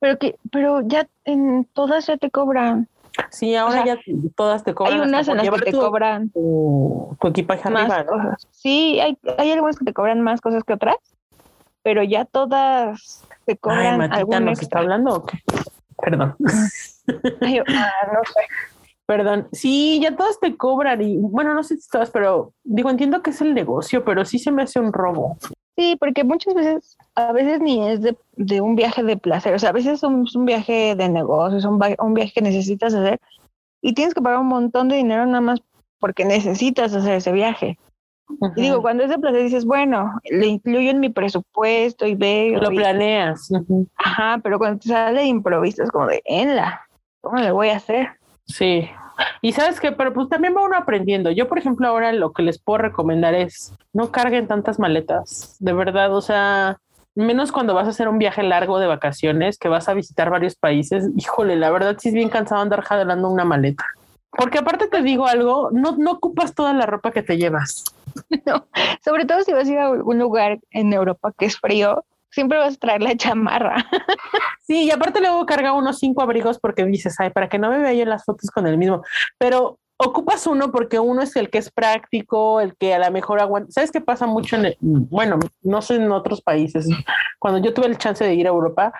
pero que, pero ya en todas ya te cobran. Sí, ahora sea, ya todas te cobran. hay unas en las que te tu, cobran tu, tu equipaje más arriba, ¿no? cosas. Sí, hay, hay algunas que te cobran más cosas que otras, pero ya todas te Ay, cobran Matita, algún ¿nos está hablando o qué? Perdón. Ay, ah, no sé. Perdón. Sí, ya todas te cobran y bueno, no sé si todas, pero digo, entiendo que es el negocio, pero sí se me hace un robo. Sí, porque muchas veces, a veces ni es de, de un viaje de placer, o sea, a veces es un, es un viaje de negocios, un, un viaje que necesitas hacer y tienes que pagar un montón de dinero nada más porque necesitas hacer ese viaje. Y digo, cuando es de placer dices, bueno, le incluyo en mi presupuesto y veo. lo y- planeas. Ajá, pero cuando te sale de improviso es como de, en la, ¿cómo le voy a hacer? Sí. Y sabes que, pero pues también va uno aprendiendo. Yo, por ejemplo, ahora lo que les puedo recomendar es no carguen tantas maletas. De verdad, o sea, menos cuando vas a hacer un viaje largo de vacaciones, que vas a visitar varios países. Híjole, la verdad sí es bien cansado andar jalando una maleta. Porque aparte te digo algo, no, no ocupas toda la ropa que te llevas. Sobre todo si vas a ir a un lugar en Europa que es frío, siempre vas a traer la chamarra. Sí, y aparte luego carga unos cinco abrigos porque dices, ay, para que no me vea yo en las fotos con el mismo. Pero ocupas uno porque uno es el que es práctico, el que a lo mejor aguanta. ¿Sabes qué pasa mucho en el- bueno, no sé en otros países? Cuando yo tuve el chance de ir a Europa,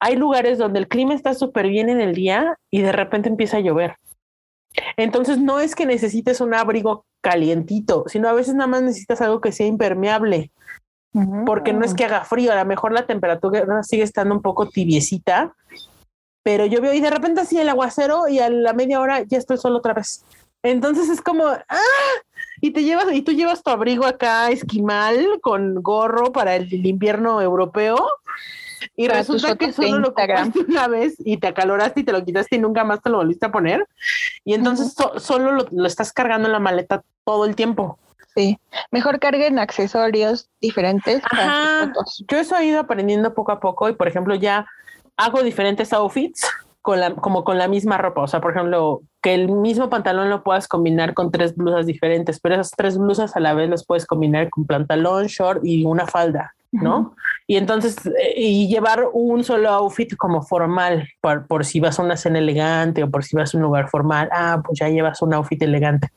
hay lugares donde el clima está súper bien en el día y de repente empieza a llover. Entonces no es que necesites un abrigo calientito, sino a veces nada más necesitas algo que sea impermeable porque no es que haga frío, a lo mejor la temperatura sigue estando un poco tibiecita, pero yo veo y de repente así el aguacero y a la media hora ya estoy solo otra vez. Entonces es como, ¡ah! Y te llevas, y tú llevas tu abrigo acá esquimal con gorro para el, el invierno europeo. Y Para resulta que solo lo ocupaste una vez y te acaloraste y te lo quitaste y nunca más te lo volviste a poner. Y entonces so- solo lo, lo estás cargando en la maleta todo el tiempo. Sí, mejor carguen accesorios diferentes para Ajá. sus fotos. Yo eso he ido aprendiendo poco a poco y, por ejemplo, ya hago diferentes outfits con la, como con la misma ropa. O sea, por ejemplo, que el mismo pantalón lo puedas combinar con tres blusas diferentes, pero esas tres blusas a la vez las puedes combinar con pantalón, short y una falda, ¿no? Y entonces, eh, y llevar un solo outfit como formal, por, por si vas a una cena elegante o por si vas a un lugar formal, ah, pues ya llevas un outfit elegante.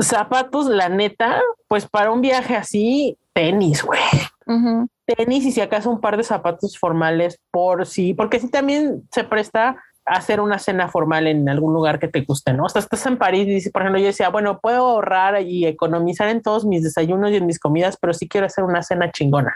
Zapatos, la neta, pues para un viaje así, tenis, güey tenis y si acaso un par de zapatos formales por sí, porque sí también se presta a hacer una cena formal en algún lugar que te guste, ¿no? O sea, estás en París y por ejemplo, yo decía, bueno, puedo ahorrar y economizar en todos mis desayunos y en mis comidas, pero sí quiero hacer una cena chingona.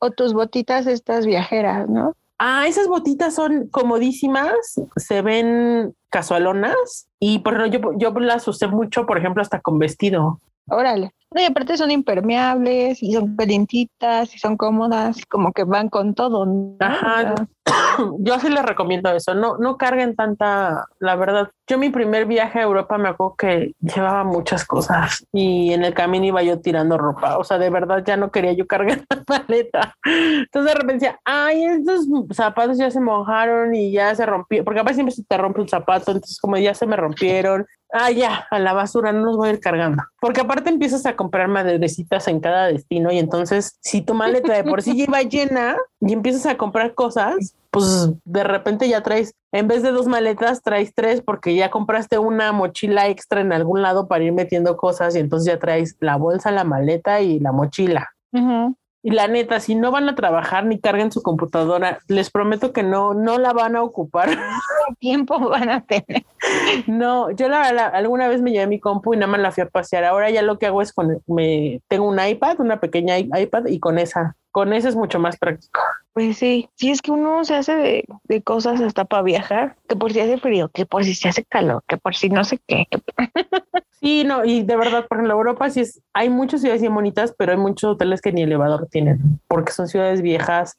O tus botitas estas viajeras, ¿no? Ah, esas botitas son comodísimas, se ven casualonas y por ejemplo, yo, yo las usé mucho, por ejemplo, hasta con vestido. Órale. No, y aparte son impermeables y son calientitas y son cómodas, como que van con todo. ¿no? Ajá. Yo sí les recomiendo eso, no, no carguen tanta, la verdad. Yo mi primer viaje a Europa me acuerdo que llevaba muchas cosas y en el camino iba yo tirando ropa, o sea, de verdad ya no quería yo cargar la maleta. Entonces de repente decía, ay, estos zapatos ya se mojaron y ya se rompieron, porque a veces siempre se te rompe un zapato, entonces como ya se me rompieron, ah, ya, a la basura, no los voy a ir cargando. Porque aparte empiezas a comprar madrecitas en cada destino y entonces si tu maleta de por sí iba llena y empiezas a comprar cosas, pues de repente ya traes, en vez de dos maletas, traes tres porque ya compraste una mochila extra en algún lado para ir metiendo cosas y entonces ya traes la bolsa, la maleta y la mochila. ujú. Y la neta, si no van a trabajar ni carguen su computadora, les prometo que no, no la van a ocupar. ¿Qué tiempo van a tener? No, yo la, la- alguna vez me llevé mi compu y nada más la fui a pasear. Ahora ya lo que hago es con, me tengo un iPad, una pequeña iPad y con esa, con esa es mucho más práctico. Pues sí, sí es que uno se hace de, de cosas hasta para viajar, que por si hace frío, que por si se hace calor, que por si no sé qué. Sí, no, y de verdad, por ejemplo, Europa sí es, hay muchas ciudades bien bonitas, pero hay muchos hoteles que ni elevador tienen, porque son ciudades viejas,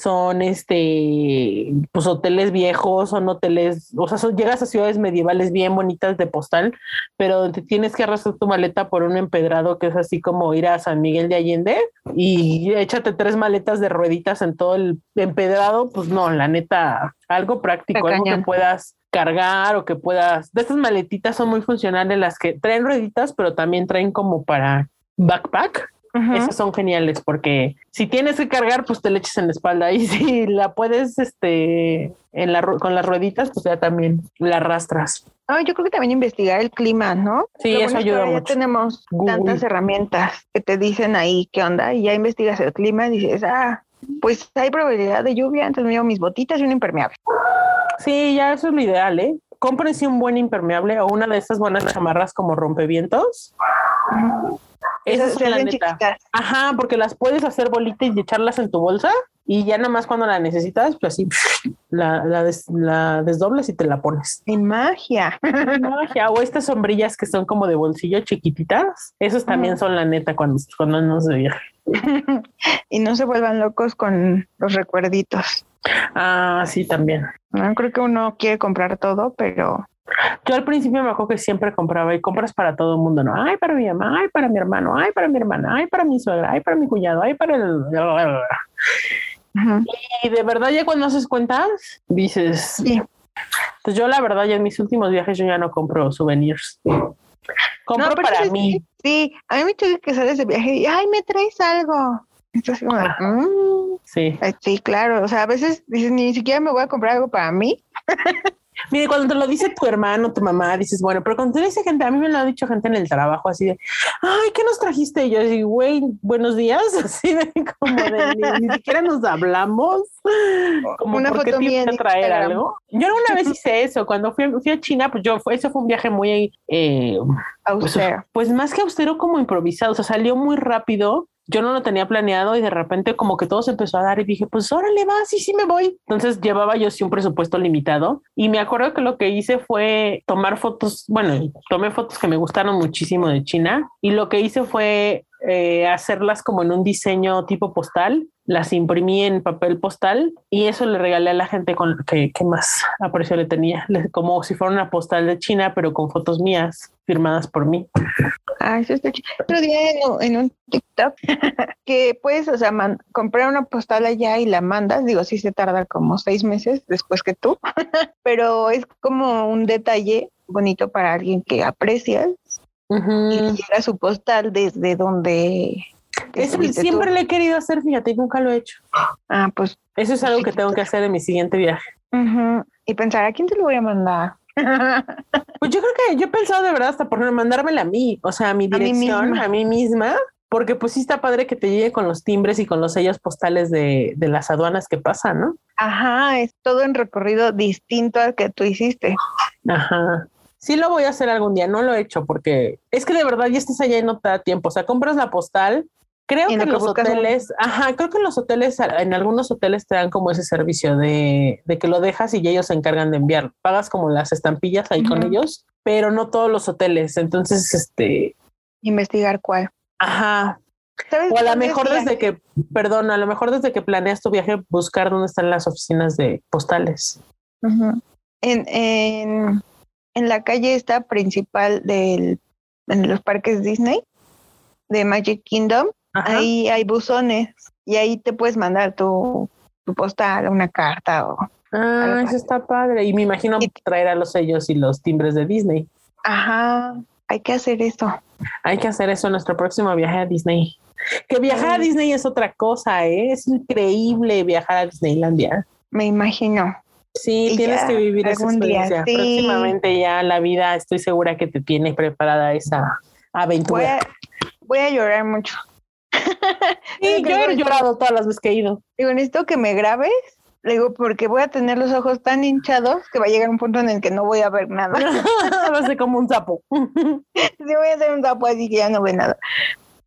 son este, pues hoteles viejos, son hoteles, o sea, son, llegas a ciudades medievales bien bonitas de postal, pero te tienes que arrastrar tu maleta por un empedrado que es así como ir a San Miguel de Allende y échate tres maletas de rueditas en todo el empedrado, pues no, la neta, algo práctico, algo que puedas cargar o que puedas. De estas maletitas son muy funcionales las que traen rueditas, pero también traen como para backpack. Ujú. Esas son geniales porque si tienes que cargar, pues te le eches en la espalda y si la puedes, este, en la, con las rueditas, pues ya también la arrastras. Ah, yo creo que también investigar el clima, ¿no? Sí, Lo eso bueno ayuda mucho. Ya tenemos Google. tantas herramientas que te dicen ahí qué onda y ya investigas el clima y dices, ah, pues hay probabilidad de lluvia, entonces me llevo mis botitas y un impermeable. Sí, ya eso es lo ideal, ¿eh? Cómprense un buen impermeable o una de esas buenas chamarras como rompevientos. Esas se son la neta. chiquitas. Ajá, porque las puedes hacer bolitas y echarlas en tu bolsa y ya nada más cuando la necesitas, pues así la, la, des- la desdoblas y te la pones. En magia. Magia, o estas sombrillas que son como de bolsillo chiquititas, esos también son la neta cuando, cuando andamos de viaje. y no se vuelvan locos con los recuerditos. Ah, sí, también. No creo que uno quiere comprar todo, pero Yo al principio me acuerdo que siempre compraba y compras para todo el mundo, ¿no? Ay, para mi mamá, ay, para mi hermano, ay, para mi hermana, ay, para mi suegra, ay, para mi cuñado, ay, para el... Y de verdad ya cuando haces cuentas, dices, sí. Pues yo la verdad ya en mis últimos viajes yo ya no compro souvenirs. Compro No, para ¿sabes mí. Sí, a mí me choca que sales de viaje y, ay, me traes algo. Así como. "Mm". Sí. Sí, claro. O sea, a veces dices, ni siquiera me voy a comprar algo para mí. Mire, cuando te lo dice tu hermano, tu mamá, dices, bueno, pero cuando te dice gente, a mí me lo ha dicho gente en el trabajo, así de, ay, ¿qué nos trajiste? Y yo digo, güey, buenos días, así de como de, ni, ni siquiera nos hablamos. Como, Una ¿por foto mía traer Instagram. algo? Yo alguna vez hice eso, cuando fui, fui a China, pues yo, fue- ese fue un viaje muy, eh, pues, Austero. pues más que austero, como improvisado, o sea, salió muy rápido. Yo no lo tenía planeado y de repente como que todo se empezó a dar y dije, pues órale, va, sí, sí me voy. Entonces llevaba yo sí un presupuesto limitado y me acuerdo que lo que hice fue tomar fotos, bueno, tomé fotos que me gustaron muchísimo de China y lo que hice fue eh, hacerlas como en un diseño tipo postal, las imprimí en papel postal y eso le regalé a la gente con que, que más aprecio le tenía, como si fuera una postal de China, pero con fotos mías firmadas por mí. Ah, eso está chido. Otro día en un TikTok que puedes, o sea, man- comprar una postal allá y la mandas. Digo, sí se tarda como seis meses después que tú, pero es como un detalle bonito para alguien que aprecias y le llega su postal desde donde. Eso siempre tú. lo he querido hacer, fíjate, y nunca lo he hecho. Ah, pues. Eso es algo que tengo que hacer en mi siguiente viaje. Y pensar, ¿a quién te lo voy a mandar? Pues yo creo que yo he pensado de verdad hasta por mandármela a mí, o sea, a mi A mí dirección, misma. a mí misma, porque pues sí está padre que te llegue con los timbres y con los sellos postales de, de las aduanas que pasan, ¿no? Ajá, es todo en recorrido distinto al que tú hiciste. Ajá. Sí lo voy a hacer algún día, no lo he hecho porque es que de verdad ya estás allá y no te da tiempo, o sea, compras la postal. Creo en que en los un- hoteles, ajá, creo que en los hoteles, en algunos hoteles te dan como ese servicio de, de que lo dejas y ya ellos se encargan de enviar. Pagas como las estampillas ahí con ellos, pero no todos los hoteles. Entonces, este, Investigar cuál. ajá, ¿Sabes O a lo mejor desde que, perdón, a lo mejor desde que planeas tu viaje, buscar dónde están las oficinas de postales. En, en, en la calle esta principal del, en los parques Disney de Magic Kingdom, Ajá. ahí hay buzones y ahí te puedes mandar tu, tu postal, una carta o Ah, eso está padre. Y me imagino Y- traer a los sellos y los timbres de Disney. ajá, hay que hacer eso. Hay que hacer eso en nuestro próximo viaje a Disney. Que viajar a. Disney es otra cosa, ¿eh? es increíble viajar a Disneylandia. Me imagino. Sí, Y tienes que vivir esa día, experiencia. sí. Próximamente ya la vida, estoy segura que te tiene preparada esa Voy aventura. a, voy a llorar mucho. Sí, yo he llorado todas las veces que he ido. Digo, necesito que me grabes. Le digo, porque voy a tener los ojos tan hinchados que va a llegar un punto en el que no voy a ver nada. Va a ser como un sapo. Sí, voy a hacer un tapo así que ya no ve nada.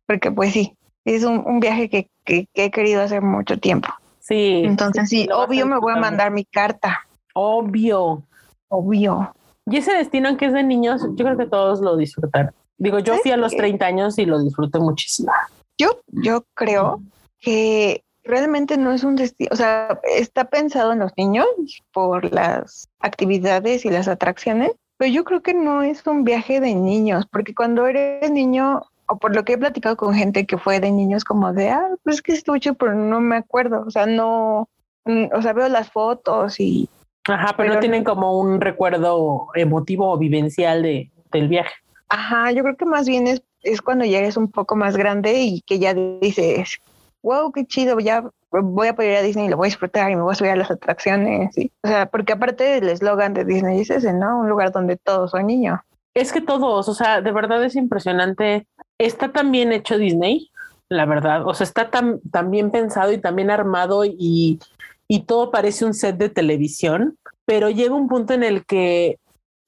Porque pues sí, es un, un viaje que, que- que he querido hacer mucho tiempo. Sí. Entonces sí, obvio me voy a mandar mi carta. Obvio. Obvio. Y ese destino, aunque es de niños, yo creo que todos lo disfrutan. Digo, yo fui a los Sí. 30 años y lo disfruté muchísimo. Yo, yo creo que realmente no es un destino, o sea, está pensado en los niños por las actividades y las atracciones, pero yo creo que no es un viaje de niños, porque cuando eres niño, o por lo que he platicado con gente que fue de niños, como de, ah, pues es que estuvo chido, pero no me acuerdo, o sea, no, mm, o sea, veo las fotos y Ajá, pero, no Pero- tienen como un recuerdo emotivo o vivencial de, del viaje. Ajá, yo creo que más bien es, es cuando ya eres un poco más grande y que ya dices, wow, qué chido, ya voy a poder ir a Disney y lo voy a disfrutar y me voy a subir a las atracciones. O sea, porque aparte del eslogan de Disney es ese, ¿no? Un lugar donde todos son niños. Es que todos, o sea, de verdad es impresionante. Está tan bien hecho Disney, la verdad. O sea, está tan, tan bien pensado y tan bien armado y, y todo parece un set de televisión, pero llega un punto en el que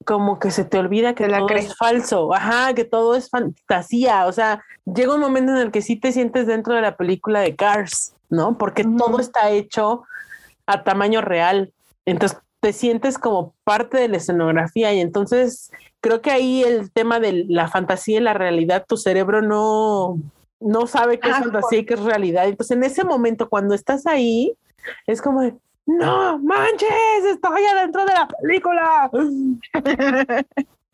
como que se te olvida que la todo crees. es falso, ajá, que todo es fantasía. O sea, llega un momento en el que sí te sientes dentro de la película de Cars, ¿no? Porque todo está hecho a tamaño real. Entonces te sientes como parte de la escenografía y entonces creo que ahí el tema de la fantasía y la realidad, tu cerebro no, no sabe qué es fantasía y qué es realidad. Entonces en ese momento cuando estás ahí, es como, de, no manches, estoy adentro de la película.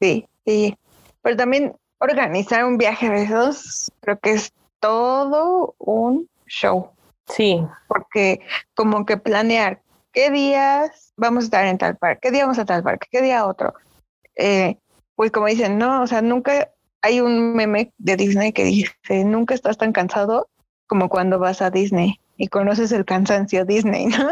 Sí, sí. Pero también organizar un viaje de esos, creo que es todo un show. Sí, porque como que planear qué días vamos a estar en tal parque, qué día vamos a tal parque, qué día otro. Eh, pues como dicen, no, o sea, nunca hay un meme de Disney que dice, nunca estás tan cansado como cuando vas a Disney y conoces el cansancio Disney, ¿no?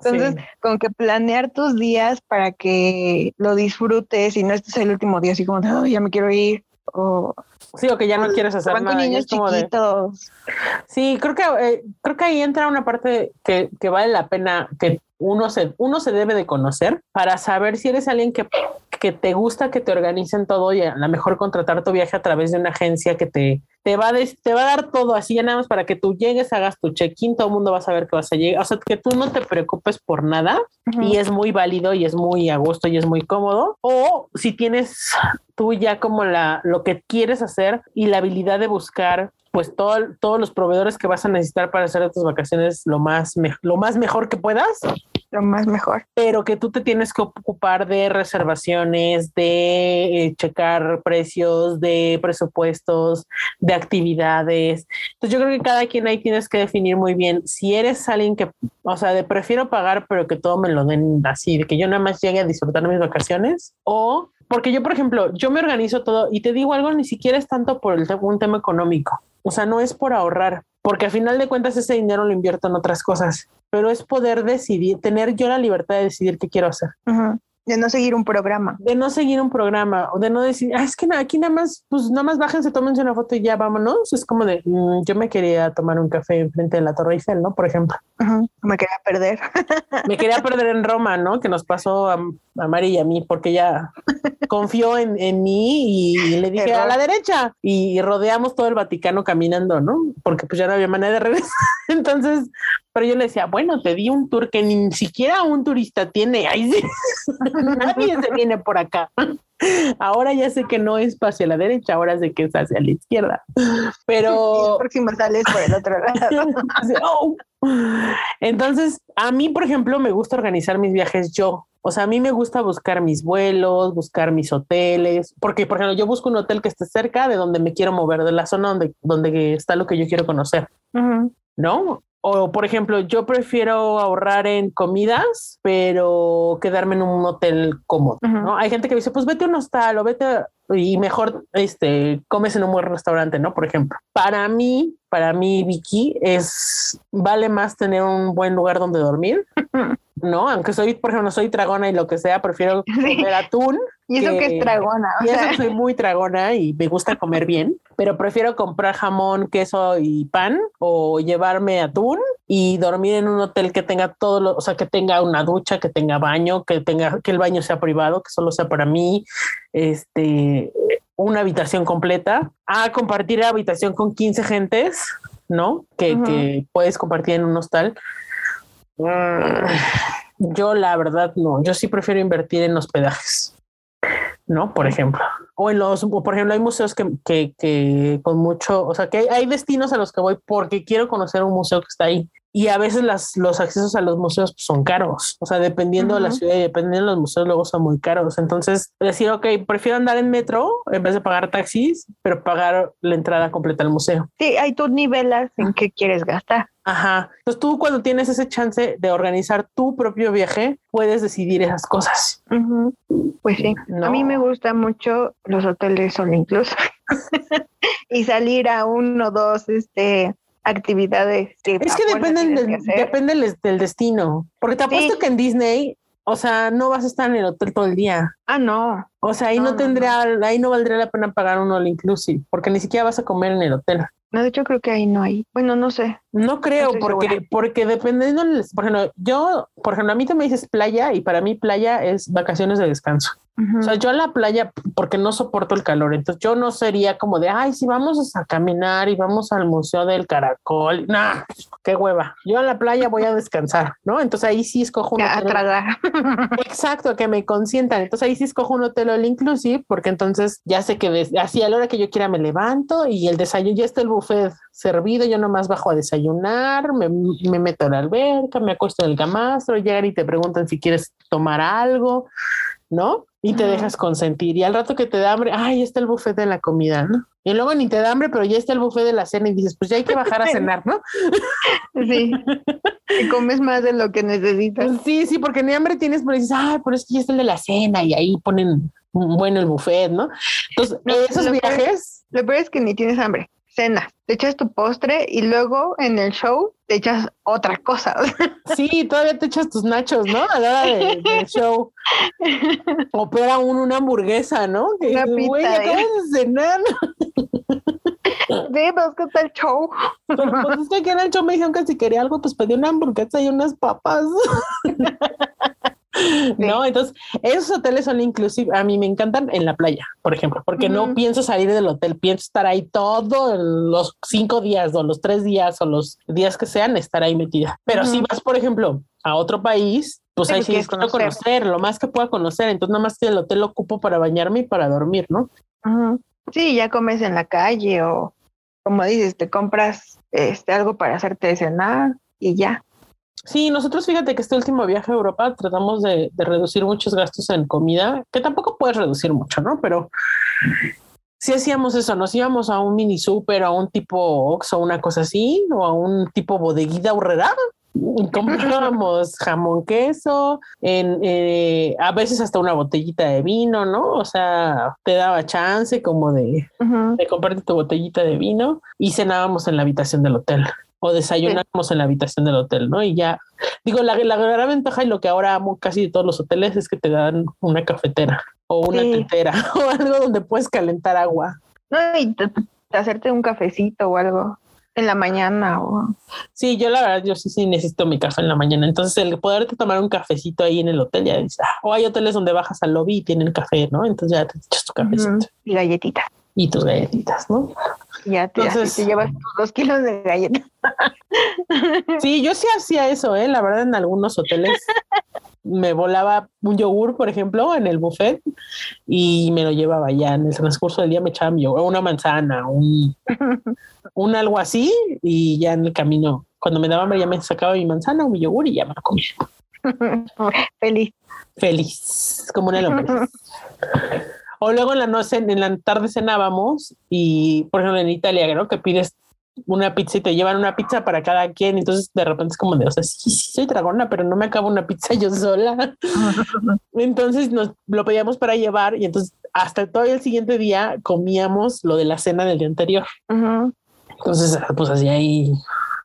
Entonces, sí. como que planear tus días para que lo disfrutes y no estés el último día así como "Ay, ya me quiero ir. O Sí, o que ya no quieres hacer van nada. niños de- chiquitos. Sí, creo que eh, creo que ahí entra una parte que, que vale la pena que uno se, uno se debe de conocer para saber si eres alguien que, que te gusta que te organicen todo y a lo mejor contratar tu viaje a través de una agencia que te, te, va a des- te va a dar todo así ya nada más para que tú llegues, hagas tu check-in, todo el mundo va a saber que vas a llegar. O sea, que tú no te preocupes por nada y es muy válido y es muy a gusto y es muy cómodo. O si tienes tú ya como la, lo que quieres hacer y la habilidad de buscar pues todo, todos los proveedores que vas a necesitar para hacer tus vacaciones lo más, me- lo más mejor que puedas, Lo más mejor. pero que tú te tienes que ocupar de reservaciones, de eh, checar precios, de presupuestos, de actividades. Entonces yo creo que cada quien ahí tienes que definir muy bien si eres alguien que, o sea, de prefiero pagar, pero que todo me lo den así, de que yo nada más llegue a disfrutar mis vacaciones o porque yo, por ejemplo, yo me organizo todo y te digo algo, ni siquiera es tanto por el un tema económico. O sea, no es por ahorrar, porque al final de cuentas ese dinero lo invierto en otras cosas, pero es poder decidir, tener yo la libertad de decidir qué quiero hacer. De no seguir un programa. de no seguir un programa o de no decir, ah, es que aquí nada más, pues nada más bájense, tómense una foto y ya vámonos. Es como de, mm, yo me quería tomar un café enfrente de la Torre Eiffel, ¿no? Por ejemplo. Me quería perder. Me quería perder en Roma, ¿no? Que nos pasó a, a Mari y a mí, porque ella confió en, en mí y, le dije Error. a la derecha y rodeamos todo el Vaticano caminando, ¿no? Porque pues ya no había manera de regresar. Entonces, pero yo le decía, bueno, te di un tour que ni siquiera un turista tiene. Sí. Nadie se viene por acá. Ahora ya sé que no es hacia la derecha, ahora sé que es hacia la izquierda. Pero el próximo sales por el otro lado. "Oh". Entonces, a mí, por ejemplo, me gusta organizar mis viajes yo. O sea, a mí me gusta buscar mis vuelos, buscar mis hoteles, porque, por ejemplo, yo busco un hotel que esté cerca de donde me quiero mover, de la zona donde, donde está lo que yo quiero conocer, Ujú. ¿no? O, por ejemplo, yo prefiero ahorrar en comidas, pero quedarme en un hotel cómodo, Ujú. ¿no? Hay gente que dice, pues vete a un hostal o vete a- y mejor este, comes en un buen restaurante, ¿no? Por ejemplo. Para mí, para mí, Vicky, es, vale más tener un buen lugar donde dormir, ¿no? Aunque soy, por ejemplo, soy tragona y lo que sea, prefiero comer atún Y eso que, Que- es dragona. O y eso que soy muy tragona y me gusta comer bien, pero prefiero comprar jamón, queso y pan o llevarme atún y dormir en un hotel que tenga todo lo, o sea, que tenga una ducha, que tenga baño, que tenga, que el baño sea privado, que solo sea para mí, este, una habitación completa, a compartir habitación con 15 gentes, ¿no? Que puedes compartir en un hostal. Mm, Yo la verdad no, yo sí prefiero invertir en hospedajes. ¿no? Por ejemplo. O en los, o por ejemplo, hay museos que, que, que con mucho, o sea, que hay, hay destinos a los que voy porque quiero conocer un museo que está ahí. Y a veces las, los accesos a los museos pues, son caros. O sea, dependiendo de la ciudad y dependiendo de los museos, luego son muy caros. Entonces, decir, ok, prefiero andar en metro en vez de pagar taxis, pero pagar la entrada completa al museo. Sí, ahí tú nivelas en qué quieres gastar. Ajá. Entonces, tú cuando tienes ese chance de organizar tu propio viaje, puedes decidir esas cosas. Pues sí, No. a mí me gustan mucho los hoteles solo incluso y salir a uno o dos este, actividades. Que Es que dependen del, que depende del, del destino. Porque te apuesto Sí. que en Disney, o sea, no vas a estar en el hotel todo el día. Ah, no. O sea, ahí no, No, no, tendría, ahí no valdría la pena pagar un all inclusive, porque ni siquiera vas a comer en el hotel. No, de hecho creo que ahí no hay. Bueno, no sé. No creo, porque, segura. porque dependiendo, por ejemplo, yo, por ejemplo, a mí te me dices playa y para mí playa es vacaciones de descanso. O sea, yo a la playa, porque no soporto el calor, entonces yo no sería como de, ay, si vamos a caminar y vamos al Museo del Caracol. Nah, qué hueva. Yo a la playa voy a descansar, ¿no? Entonces ahí sí escojo un Ya, hotel-. Exacto, que me consientan. Entonces ahí sí escojo un hotel all inclusive, porque entonces ya sé que así a la hora que yo quiera me levanto y el desayuno, ya está el buffet servido, yo nomás bajo a desayunar, me, me meto a la alberca, me acuesto en el camastro, llegan y te preguntan si quieres tomar algo, ¿no? Y te dejas consentir. Y al rato que te da hambre, ay, está el buffet de la comida, ¿no? Y luego ni te da hambre, pero ya está el buffet de la cena y dices, pues ya hay que bajar a cenar, ¿no? Sí. Y comes más de lo que necesitas. Sí, sí, porque ni hambre tienes, pero dices, ay, pero es que ya está el de la cena y ahí ponen bueno el buffet, ¿no? Entonces, No, esos lo peor- viajes, Lo peor es que ni tienes hambre. Cena, te echas tu postre y luego en el show te echas otra cosa. sí, todavía te echas tus nachos, ¿no? A la hora de- del show. O peor aún una hamburguesa, ¿no? Que Una dices, güey, ¿eh? acabas de cenar. Sí, pues que está el show. Pero pues es que aquí en el show me dijeron que si quería algo, pues pedí una hamburguesa y unas papas. No, entonces esos hoteles son inclusive, a mí me encantan en la playa, por ejemplo, porque no pienso salir del hotel, pienso estar ahí todos los cinco días o los tres días o los días que sean, estar ahí metida. Pero si vas, por ejemplo, a otro país, pues Sí, ahí pues sí quiero conocer. conocer lo más que pueda conocer, entonces nada más que el hotel lo ocupo para bañarme y para dormir, ¿no? Sí, ya comes en la calle o como dices, te compras este algo para hacerte cenar y ya. Sí, nosotros fíjate que este último viaje a Europa tratamos de, de reducir muchos gastos en comida, que tampoco puedes reducir mucho, ¿no? Pero si hacíamos eso, nos íbamos a un mini súper, a un tipo Oxxo, una cosa así, o a un tipo bodeguita horrera. y Comprábamos jamón, queso, en, eh, a veces hasta una botellita de vino, ¿no? O sea, te daba chance como de, Ujú. de comprarte tu botellita de vino y cenábamos en la habitación del hotel o desayunábamos en la habitación del hotel, ¿no? Y ya, digo, la, la gran ventaja y lo que ahora amo casi de todos los hoteles es que te dan una cafetera o una Sí. tetera o algo donde puedes calentar agua. No, y te- te- hacerte un cafecito o algo en la mañana o Sí, yo la verdad, yo sí, sí necesito mi café en la mañana. Entonces, el poderte tomar un cafecito ahí en el hotel, ya dices, ah, o hay hoteles donde bajas al lobby y tienen café, ¿no? Entonces ya te echas tu cafecito y galletita. Y tus galletitas, ¿no? Ya te, Entonces- te llevas tus dos kilos de galletas. Sí, yo sí hacía eso, ¿eh? La verdad, en algunos hoteles me volaba un yogur, por ejemplo, en el buffet y me lo llevaba ya en el transcurso del día, me echaba mi yogur, una manzana, un, un algo así y ya en el camino, cuando me daba hambre, ya me sacaba mi manzana o mi yogur y ya me lo comía. Feliz. Feliz, como una lombriz. O luego en la noche, en la tarde cenábamos y, por ejemplo, en Italia, ¿no? Que pides una pizza y te llevan una pizza para cada quien. Entonces, de repente es como de, o sea, sí, sí, soy dragona, pero no me acabo una pizza yo sola. Entonces nos lo pedíamos para llevar y entonces hasta todo el siguiente día comíamos lo de la cena del día anterior. Entonces, pues así ahí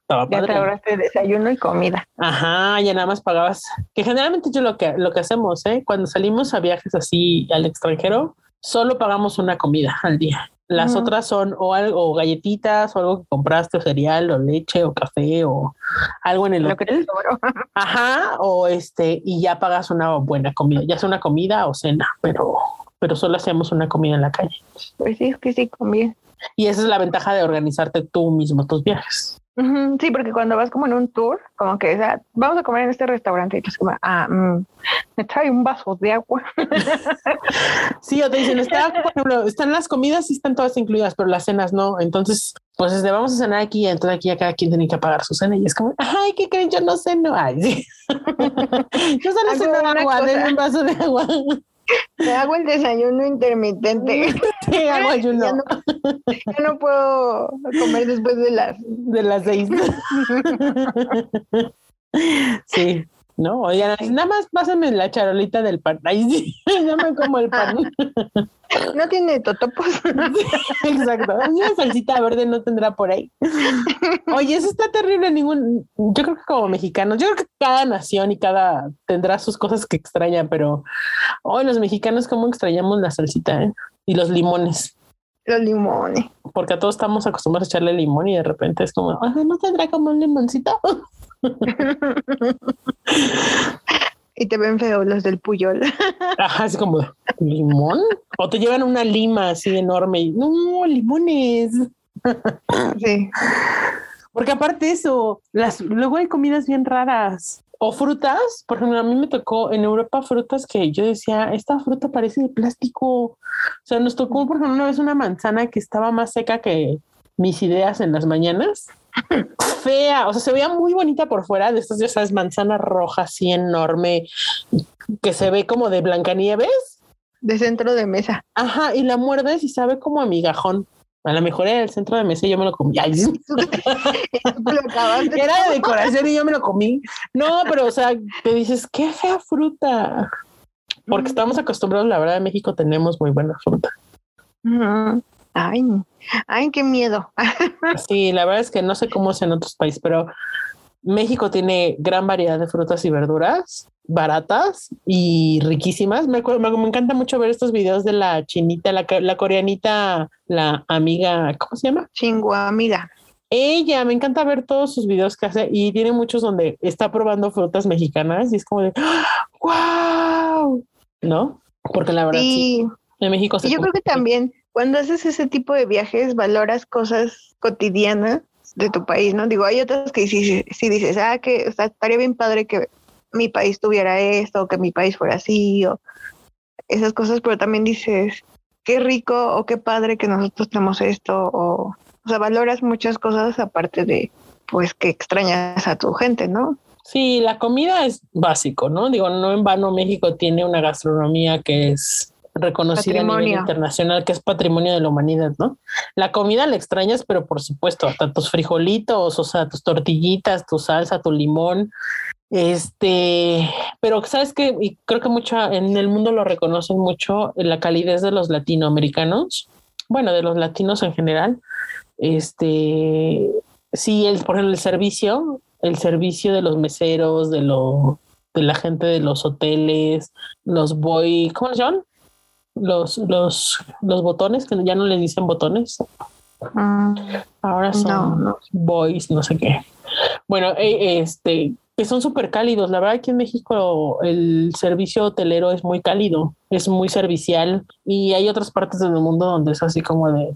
estaba Ya te padre. ahorraste desayuno y comida. Ajá, ya nada más pagabas, que generalmente yo lo que, lo que hacemos, ¿eh? cuando salimos a viajes así al extranjero, solo pagamos una comida al día. Las otras son o algo, o galletitas, o algo que compraste, o cereal, o leche, o café, o algo en el Lo hotel. Ajá, o este, y ya pagas una buena comida, ya sea una comida o cena, pero, pero solo hacemos una comida en la calle. Pues sí, que sí, conviene. Y esa es la ventaja de organizarte tú mismo tus viajes. Sí, porque cuando vas como en un tour, como que o sea, vamos a comer en este restaurante y tú es como, ah, mm, me trae un vaso de agua. Sí, o te dicen, está, por ejemplo, están las comidas y están todas incluidas, pero las cenas no. Entonces, pues este, vamos a cenar aquí, entonces aquí ya cada quien tiene que pagar su cena y es como, ay, ¿qué creen? Yo no ceno. Ay, sí. Yo solo ceno agua, denme un vaso de agua. Me hago el desayuno intermitente. Sí, hago ayuno Ya no, ya no puedo comer después de las. de las seis. Sí, no, oigan, nada más pásame la charolita del pan. Ay, sí, me como el pan. No tiene totopos. Exacto. Una salsita verde no tendrá por ahí. Oye, eso está terrible. Ningún, yo creo que como mexicanos, yo creo que cada nación y cada tendrá sus cosas que extrañan, pero hoy los mexicanos, cómo extrañamos la salsita eh? y los limones, Los limones. porque a todos estamos acostumbrados a echarle limón y de repente es como, "Ah, no tendrá como un limoncito. Y te ven feo los del Puyol. Ajá, así como limón o te llevan una lima así enorme y no limones. Sí. Porque aparte eso, las, luego hay comidas bien raras. O frutas, por ejemplo, a mí me tocó en Europa frutas que yo decía, esta fruta parece de plástico. O sea, nos tocó, por ejemplo, una vez una manzana que estaba más seca que mis ideas en las mañanas. Fea, o sea, se veía muy bonita por fuera, de estas, ya sabes, manzana roja así enorme, que se ve como de Blancanieves. De centro de mesa. Ajá, y la muerdes y sabe como a migajón. A lo mejor era el centro de mesa y yo me lo comí. Ay, lo. Era de decoración y yo me lo comí. No, pero o sea, te dices, qué fea fruta. Porque estamos acostumbrados, la verdad, en México tenemos muy buena fruta. Ay, ay, qué miedo. Sí, la verdad es que no sé cómo es en otros países, pero México tiene gran variedad de frutas y verduras baratas y riquísimas. Me, acuerdo, me, me encanta mucho ver estos videos de la chinita, la, co- la coreanita, la amiga, ¿cómo se llama? Chingo, amiga. Ella, me encanta ver todos sus videos que hace y tiene muchos donde está probando frutas mexicanas y es como de wow, ¿no? Porque la verdad sí, Sí, en México se yo creo que también cuando haces ese tipo de viajes valoras cosas cotidianas de tu país, ¿no? Digo, hay otras que sí, sí, sí dices, ah, que estaría bien padre que mi país tuviera esto, o que mi país fuera así, o esas cosas, pero también dices, qué rico o qué padre que nosotros tenemos esto, o o sea, valoras muchas cosas aparte de, pues, que extrañas a tu gente, ¿no? Sí, la comida es básico, ¿no? Digo, no en vano México tiene una gastronomía que es reconocida a nivel internacional, que es patrimonio de la humanidad, ¿no? La comida la extrañas, pero por supuesto, hasta tus frijolitos, o sea, tus tortillitas, tu salsa, tu limón. Este, pero sabes que, y creo que mucho en el mundo lo reconocen mucho, la calidez de los latinoamericanos, bueno, de los latinos en general. Este, sí, el, por ejemplo, el servicio, el servicio de los meseros, de lo, de la gente de los hoteles, los boy, ¿cómo se llaman? Los, los, los botones, que ya no les dicen botones, Mm, ahora son No, no. boys, no sé qué. Bueno, eh, este, que son súper cálidos. La verdad, aquí en México el servicio hotelero es muy cálido, es muy servicial y hay otras partes del mundo donde es así como de,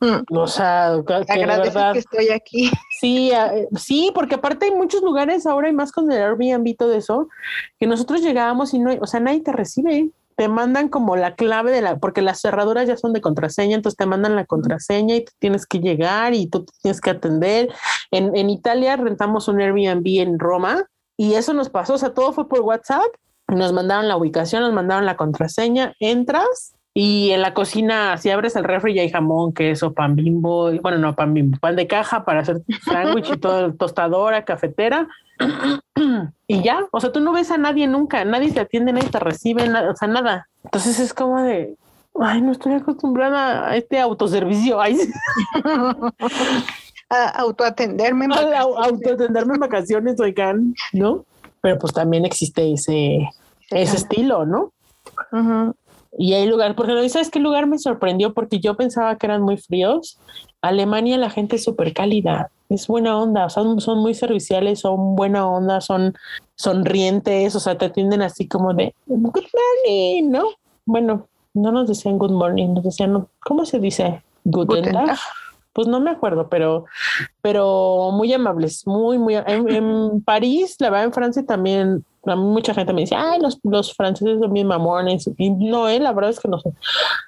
Mm. o sea, que verdad, que estoy aquí. Sí, sí, porque aparte hay muchos lugares ahora y más con el Airbnb todo eso, que nosotros llegábamos y no, o sea, nadie te recibe. Te mandan como la clave de la, porque las cerraduras ya son de contraseña, entonces te mandan la contraseña y tú tienes que llegar y tú tienes que atender. En, en Italia rentamos un Airbnb en Roma y eso nos pasó, o sea, todo fue por WhatsApp. Nos mandaron la ubicación, nos mandaron la contraseña, entras y en la cocina, si abres el refri, ya hay jamón, queso, pan bimbo, bueno, no pan bimbo, pan de caja para hacer sándwich y todo, tostadora, cafetera. y ya, o sea, tú no ves a nadie nunca, nadie te atiende, nadie te recibe, nada, o sea, nada. Entonces es como de, ay, no estoy acostumbrada a este autoservicio, ay, A autoatenderme. en a vacaciones. autoatenderme en vacaciones, oigan, ¿no? Pero pues también existe ese, ese estilo, ¿no? Y hay lugares, porque no sabes qué lugar me sorprendió porque yo pensaba que eran muy fríos. Alemania la gente es súper cálida, es buena onda, son, son muy serviciales, son buena onda, son sonrientes, o sea, te atienden así como de good morning, ¿no? Bueno, no nos decían good morning, nos decían, ¿cómo se dice? Guten Tag. Pues no me acuerdo, pero, pero muy amables, muy, muy. En, en París, la verdad, en Francia también, a mí mucha gente me dice, ay, los, los franceses son bien mamones. Y no, eh, la verdad es que nos,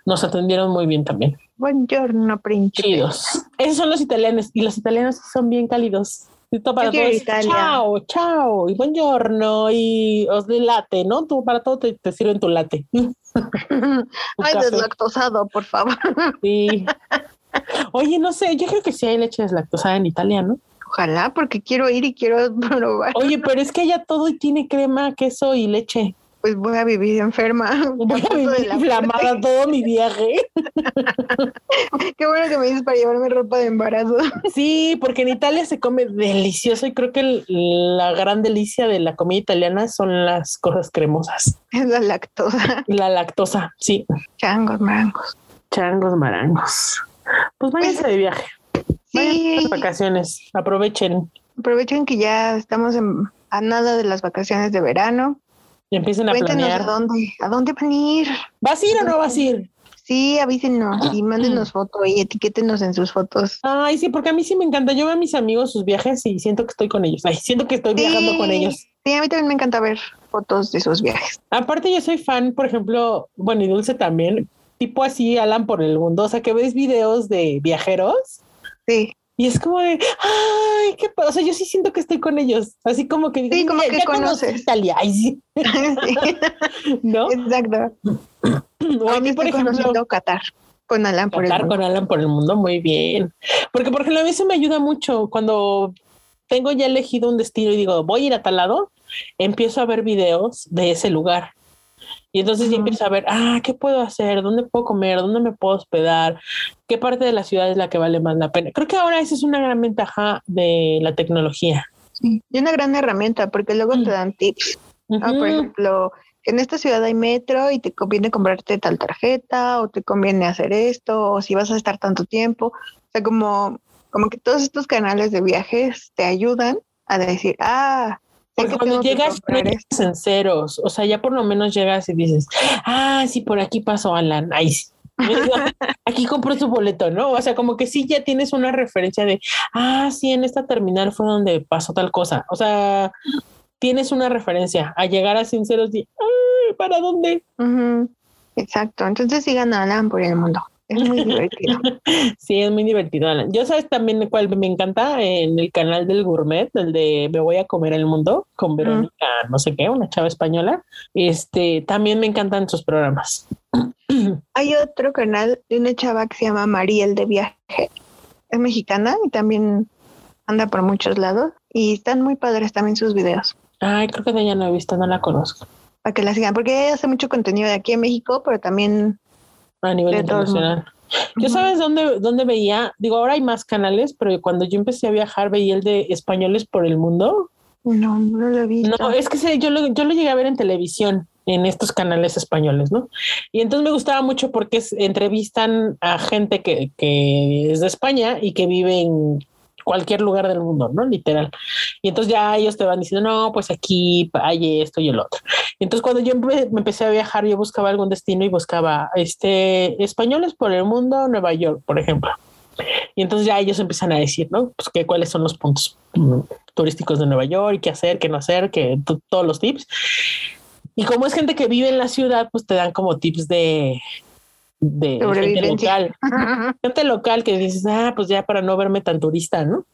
nos atendieron muy bien también. Buongiorno, príncipe. Chidos. Esos son los italianos, y los italianos son bien cálidos. Y todo para todos. Chao, chao, y buongiorno, y os de latte, ¿no? Tú para todo te, te sirven tu latte. Tu Ay, café. deslactosado, por favor. Sí. Oye, no sé, yo creo que sí hay leche deslactosada en Italia, ¿no? Ojalá, porque quiero ir y quiero probar. Oye, pero es que allá todo tiene crema, queso y leche. Pues voy a vivir enferma. Voy a vivir la inflamada todo mi viaje. Qué bueno que me dices para llevarme ropa de embarazo. Sí, porque en Italia se come delicioso y creo que el- la gran delicia de la comida italiana son las cosas cremosas. Es la lactosa. La lactosa, sí. Changos, marangos. Changos, marangos. Pues váyanse de viaje. Sí, de vacaciones. Aprovechen aprovechen que ya estamos en- a nada de las vacaciones de verano. y empiecen a Cuéntenos a dónde, a dónde van a ir. ¿Vas a ir o no vas a ir? Sí, avísenos y mándenos foto y etiquétenos en sus fotos. Ay, sí, porque a mí sí me encanta. Yo veo a mis amigos sus viajes y siento que estoy con ellos. Ay, siento que estoy viajando con ellos. Sí, a mí también me encanta ver fotos de sus viajes. Aparte, yo soy fan, por ejemplo, bueno, y Dulce también, tipo así, Alan por el mundo. O sea, que ves videos de viajeros Sí, y es como de, ay, qué pa-". O sea, yo sí siento que estoy con ellos. Así como que, Sí, como "Ya- que conoces. Italia. Ay, sí, sí, ¿no? exacto. O a mí, por ejemplo, conociendo Qatar con Alan por el mundo. con Alan por el mundo, muy bien. Porque, por ejemplo, a mí eso me ayuda mucho cuando tengo ya elegido un destino y digo, voy a ir a tal lado, empiezo a ver videos de ese lugar. Y entonces ya empiezo a ver, ah, ¿qué puedo hacer? ¿Dónde puedo comer? ¿Dónde me puedo hospedar? ¿Qué parte de la ciudad es la que vale más la pena? Creo que ahora esa es una gran ventaja de la tecnología. Sí, Y una gran herramienta porque luego Mm. te dan tips. Ah, por ejemplo, en esta ciudad hay metro y te conviene comprarte tal tarjeta o te conviene hacer esto o si vas a estar tanto tiempo. O sea, como, como que todos estos canales de viajes te ayudan a decir, ah, Porque que cuando llegas, no comprar llegas esto. en ceros, o sea, ya por lo menos llegas y dices, ah, sí, por aquí pasó Alan, ahí sí. Aquí compró su boleto, ¿no? O sea, como que sí ya tienes una referencia de, ah, sí, en esta terminal fue donde pasó tal cosa. O sea, tienes una referencia a llegar a sinceros y, ay, ¿para dónde? Exacto. Entonces sigan a Alan por el mundo. Es muy divertido. sí, es muy divertido. Yo sabes también cuál me encanta en el canal del gourmet, el de Me voy a comer el mundo con Verónica, no sé qué, una chava española. Este, también me encantan sus programas. Hay otro canal de una chava que se llama Mariel de Viaje. Es mexicana y también anda por muchos lados y están muy padres también sus videos. Ay, creo que de ella no he visto, no la conozco. Para que la sigan, porque ella hace mucho contenido de aquí en México, pero también a nivel internacional. Yo sabes dónde, dónde veía, digo, ahora hay más canales, pero cuando yo empecé a viajar veía el de españoles por el mundo. No, no lo visto. No, es que yo lo, yo lo llegué a ver en televisión, en estos canales españoles, ¿no? Y entonces me gustaba mucho porque entrevistan a gente que, que es de España y que vive en cualquier lugar del mundo, ¿no? Literal. Y entonces ya ellos te van diciendo, no, pues aquí hay esto y el otro. Y entonces cuando yo me empecé a viajar, yo buscaba algún destino y buscaba este españoles por el mundo, Nueva York, por ejemplo. Y entonces ya ellos empiezan a decir, ¿no? Pues que cuáles son los puntos mm, turísticos de Nueva York, qué hacer, qué no hacer, que todos los tips. Y como es gente que vive en la ciudad, pues te dan como tips de, de gente local. gente local que dices, ah, pues ya para no verme tan turista, ¿no?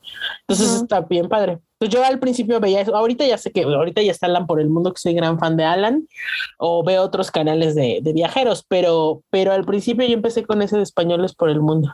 Entonces está bien padre. Pues yo al principio veía eso, ahorita ya sé que ahorita ya está Alan por el mundo, que soy gran fan de Alan, o veo otros canales de, de viajeros, pero, pero al principio yo empecé con ese de españoles por el mundo.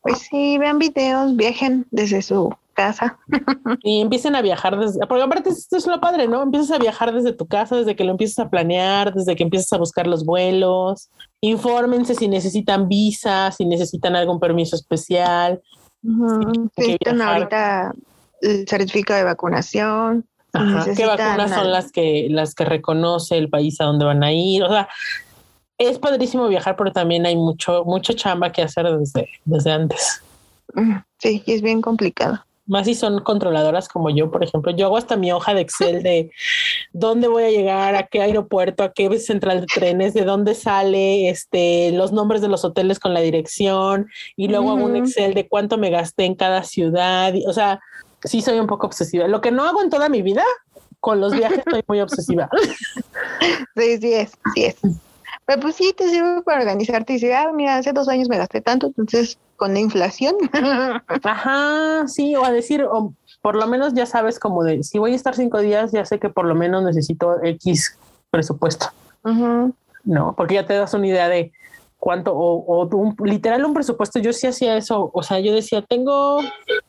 Pues sí, vean videos, viajen desde su casa. y empiecen a viajar desde, porque aparte esto es lo padre, ¿no? Empiezas a viajar desde tu casa, desde que lo empiezas a planear, desde que empiezas a buscar los vuelos, infórmense si necesitan visa, si necesitan algún permiso especial. necesitan ahorita el certificado de vacunación. ¿Qué vacunas son las que, las que reconoce el país a donde van a ir? O sea, es padrísimo viajar, pero también hay mucho, mucha chamba que hacer desde, desde antes. Sí, y es bien complicado más si son controladoras como yo, por ejemplo, yo hago hasta mi hoja de Excel de dónde voy a llegar, a qué aeropuerto, a qué central de trenes, de dónde sale, este, los nombres de los hoteles con la dirección y luego hago un Excel de cuánto me gasté en cada ciudad. o sea, sí soy un poco obsesiva. Lo que no hago en toda mi vida, con los viajes estoy muy obsesiva. Sí, sí es, sí es. Pero pues sí, te sirve para organizarte y decir, ah, mira, hace dos años me gasté tanto, entonces con la inflación. Ajá, sí, o a decir, o por lo menos ya sabes como de, si voy a estar cinco días, ya sé que por lo menos necesito X presupuesto. No, porque ya te das una idea de cuánto, o, o literal un presupuesto, yo sí hacía eso, o sea, yo decía, tengo,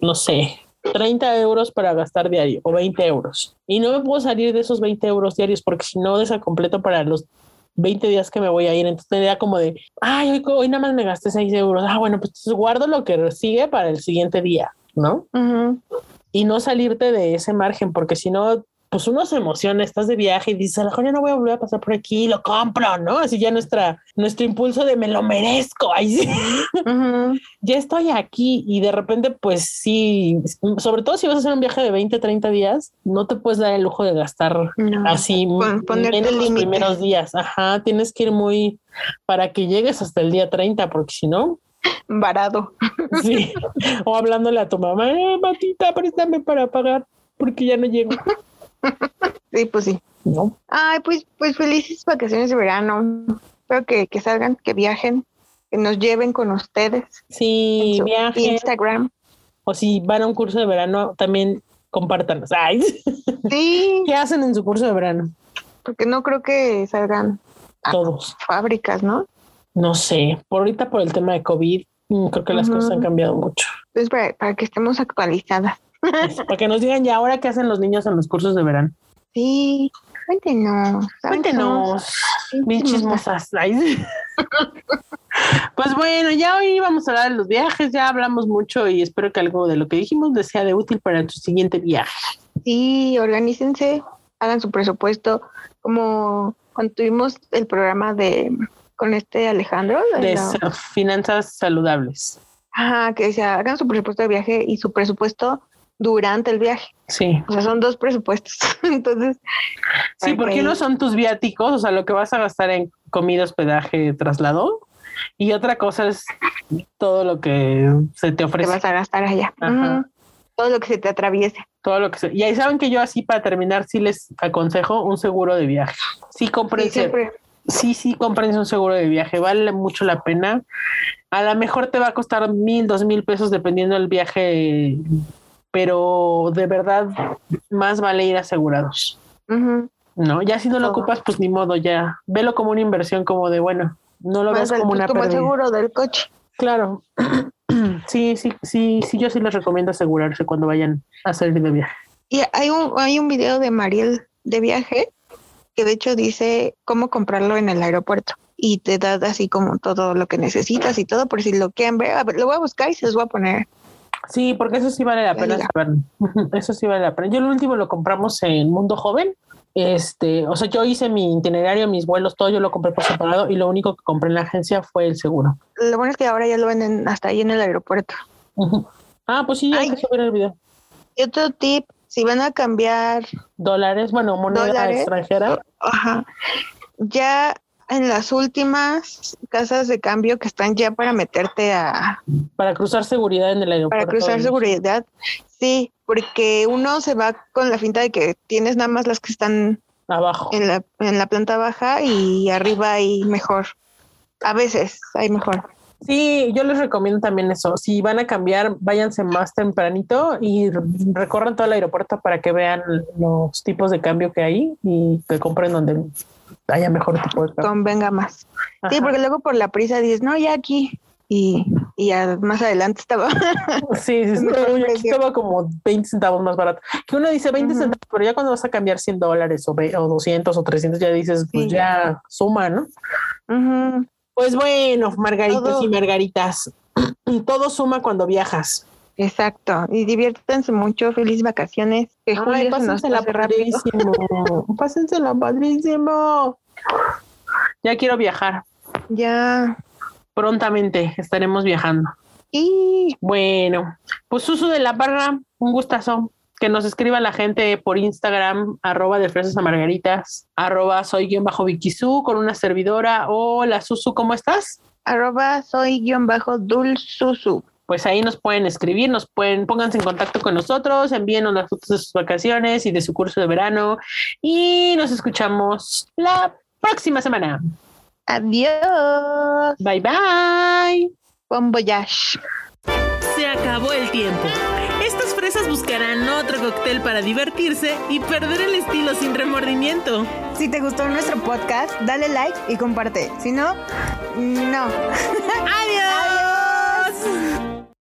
no sé, 30 euros para gastar diario o 20 euros. Y no me puedo salir de esos 20 euros diarios porque si no completo para los 20 días que me voy a ir. Entonces tenía como de, ay, hoy, hoy nada más me gasté 6 euros. Ah, bueno, pues guardo lo que sigue para el siguiente día, ¿no? Y no salirte de ese margen, porque si no, pues uno se emociona, estás de viaje y dices, a lo mejor ya no voy a volver a pasar por aquí, lo compro, ¿no? Así ya nuestra, nuestro impulso de me lo merezco, ahí sí. ya estoy aquí y de repente, pues sí, sobre todo si vas a hacer un viaje de 20, 30 días, no te puedes dar el lujo de gastar así en los primeros días. Ajá, tienes que ir muy para que llegues hasta el día 30, porque si no, varado. Sí. O hablándole a tu mamá, eh, Matita, préstame para pagar porque ya no llego. sí, pues sí. ¿No? Ay, pues, pues felices vacaciones de verano. Espero que, que salgan, que viajen, que nos lleven con ustedes. Sí, viajen. Instagram. O si van a un curso de verano, también compártanos. Ay. Sí. ¿Qué hacen en su curso de verano? Porque no creo que salgan todos. Fábricas, ¿no? No sé. Por ahorita, por el tema de COVID, mm, creo que las cosas han cambiado mucho. Pues para, para que estemos actualizadas. Para que nos digan ya ahora qué hacen los niños en los cursos de verano. Sí, cuéntenos. Cuéntenos, mil chismosas. Pues bueno, ya hoy vamos a hablar de los viajes, ya hablamos mucho y espero que algo de lo que dijimos les sea de útil para tu siguiente viaje. Sí, organícense, hagan su presupuesto, como cuando tuvimos el programa de con este Alejandro. De, finanzas saludables. Ajá, que decía, hagan su presupuesto de viaje y su presupuesto durante el viaje. Sí. O sea, son dos presupuestos. Entonces. Sí, porque uno son tus viáticos, o sea, lo que vas a gastar en comida, hospedaje, traslado. Y otra cosa es todo lo que se te ofrece. Te vas a gastar allá. Todo lo que se te atraviese. Todo lo que se... Y ahí saben que yo así para terminar sí les aconsejo un seguro de viaje. Sí, cómprense. sí, sí, cómprense un seguro de viaje, vale mucho la pena. A lo mejor te va a costar mil, dos mil pesos dependiendo del viaje, pero de verdad más vale ir asegurados. No, ya si no lo ocupas, pues ni modo, ya. Velo como una inversión, como de bueno, no lo ves como una como el seguro del coche. Claro. sí, sí, sí, sí, yo sí les recomiendo asegurarse cuando vayan a salir de viaje. Y hay un, hay un video de Mariel de viaje que de hecho dice cómo comprarlo en el aeropuerto y te da así como todo lo que necesitas y todo por si lo quieren ver. A ver, lo voy a buscar y se los voy a poner. Sí, porque eso sí vale la pena saber. Eso sí vale la pena. Yo el último lo compramos en Mundo Joven. Este, o sea, yo hice mi itinerario, mis vuelos, todo yo lo compré por separado y lo único que compré en la agencia fue el seguro. Lo bueno es que ahora ya lo venden hasta ahí en el aeropuerto. Ah, pues sí, hay que subir el video. Y otro tip, si van a cambiar dólares, bueno, moneda extranjera. Ajá. Ya en las últimas casas de cambio que están ya para meterte a... Para cruzar seguridad en el aeropuerto. Para cruzar seguridad, sí, porque uno se va con la finta de que tienes nada más las que están abajo. En la, en la planta baja y arriba hay mejor. A veces hay mejor. Sí, yo les recomiendo también eso. Si van a cambiar, váyanse más tempranito y recorran todo el aeropuerto para que vean los tipos de cambio que hay y que compren donde haya mejor tipo de cambio. Convenga más. Sí, porque luego por la prisa dices, no, ya aquí. Y, y más adelante estaba. sí, sí, estaba como 20 centavos más barato. Que uno dice 20 centavos, pero ya cuando vas a cambiar 100 dólares o, o 200 o 300, ya dices, pues ya suma, ¿no? Pues bueno, margaritas y margaritas, todo suma cuando viajas. Exacto, y diviértanse mucho, feliz vacaciones. Que Ay, pásensela padrísimo, pásensela padrísimo. Ya quiero viajar. Ya. Prontamente estaremos viajando. Y bueno, pues Susu de la Barra, un gustazo que nos escriba la gente por Instagram, arroba de fresas a margaritas, arroba soy guion bajo Vikisu con una servidora. Hola Susu, ¿cómo estás? Arroba soy guion bajo Dulsusu. Pues ahí nos pueden escribir, nos pueden, pónganse en contacto con nosotros, envíenos las fotos de sus vacaciones y de su curso de verano y nos escuchamos la próxima semana. Adiós. Bye bye. Bon voyage. Se acabó el tiempo. Estas fresas buscarán otro cóctel para divertirse y perder el estilo sin remordimiento. Si te gustó nuestro podcast, dale like y comparte. Si no, no. Adiós.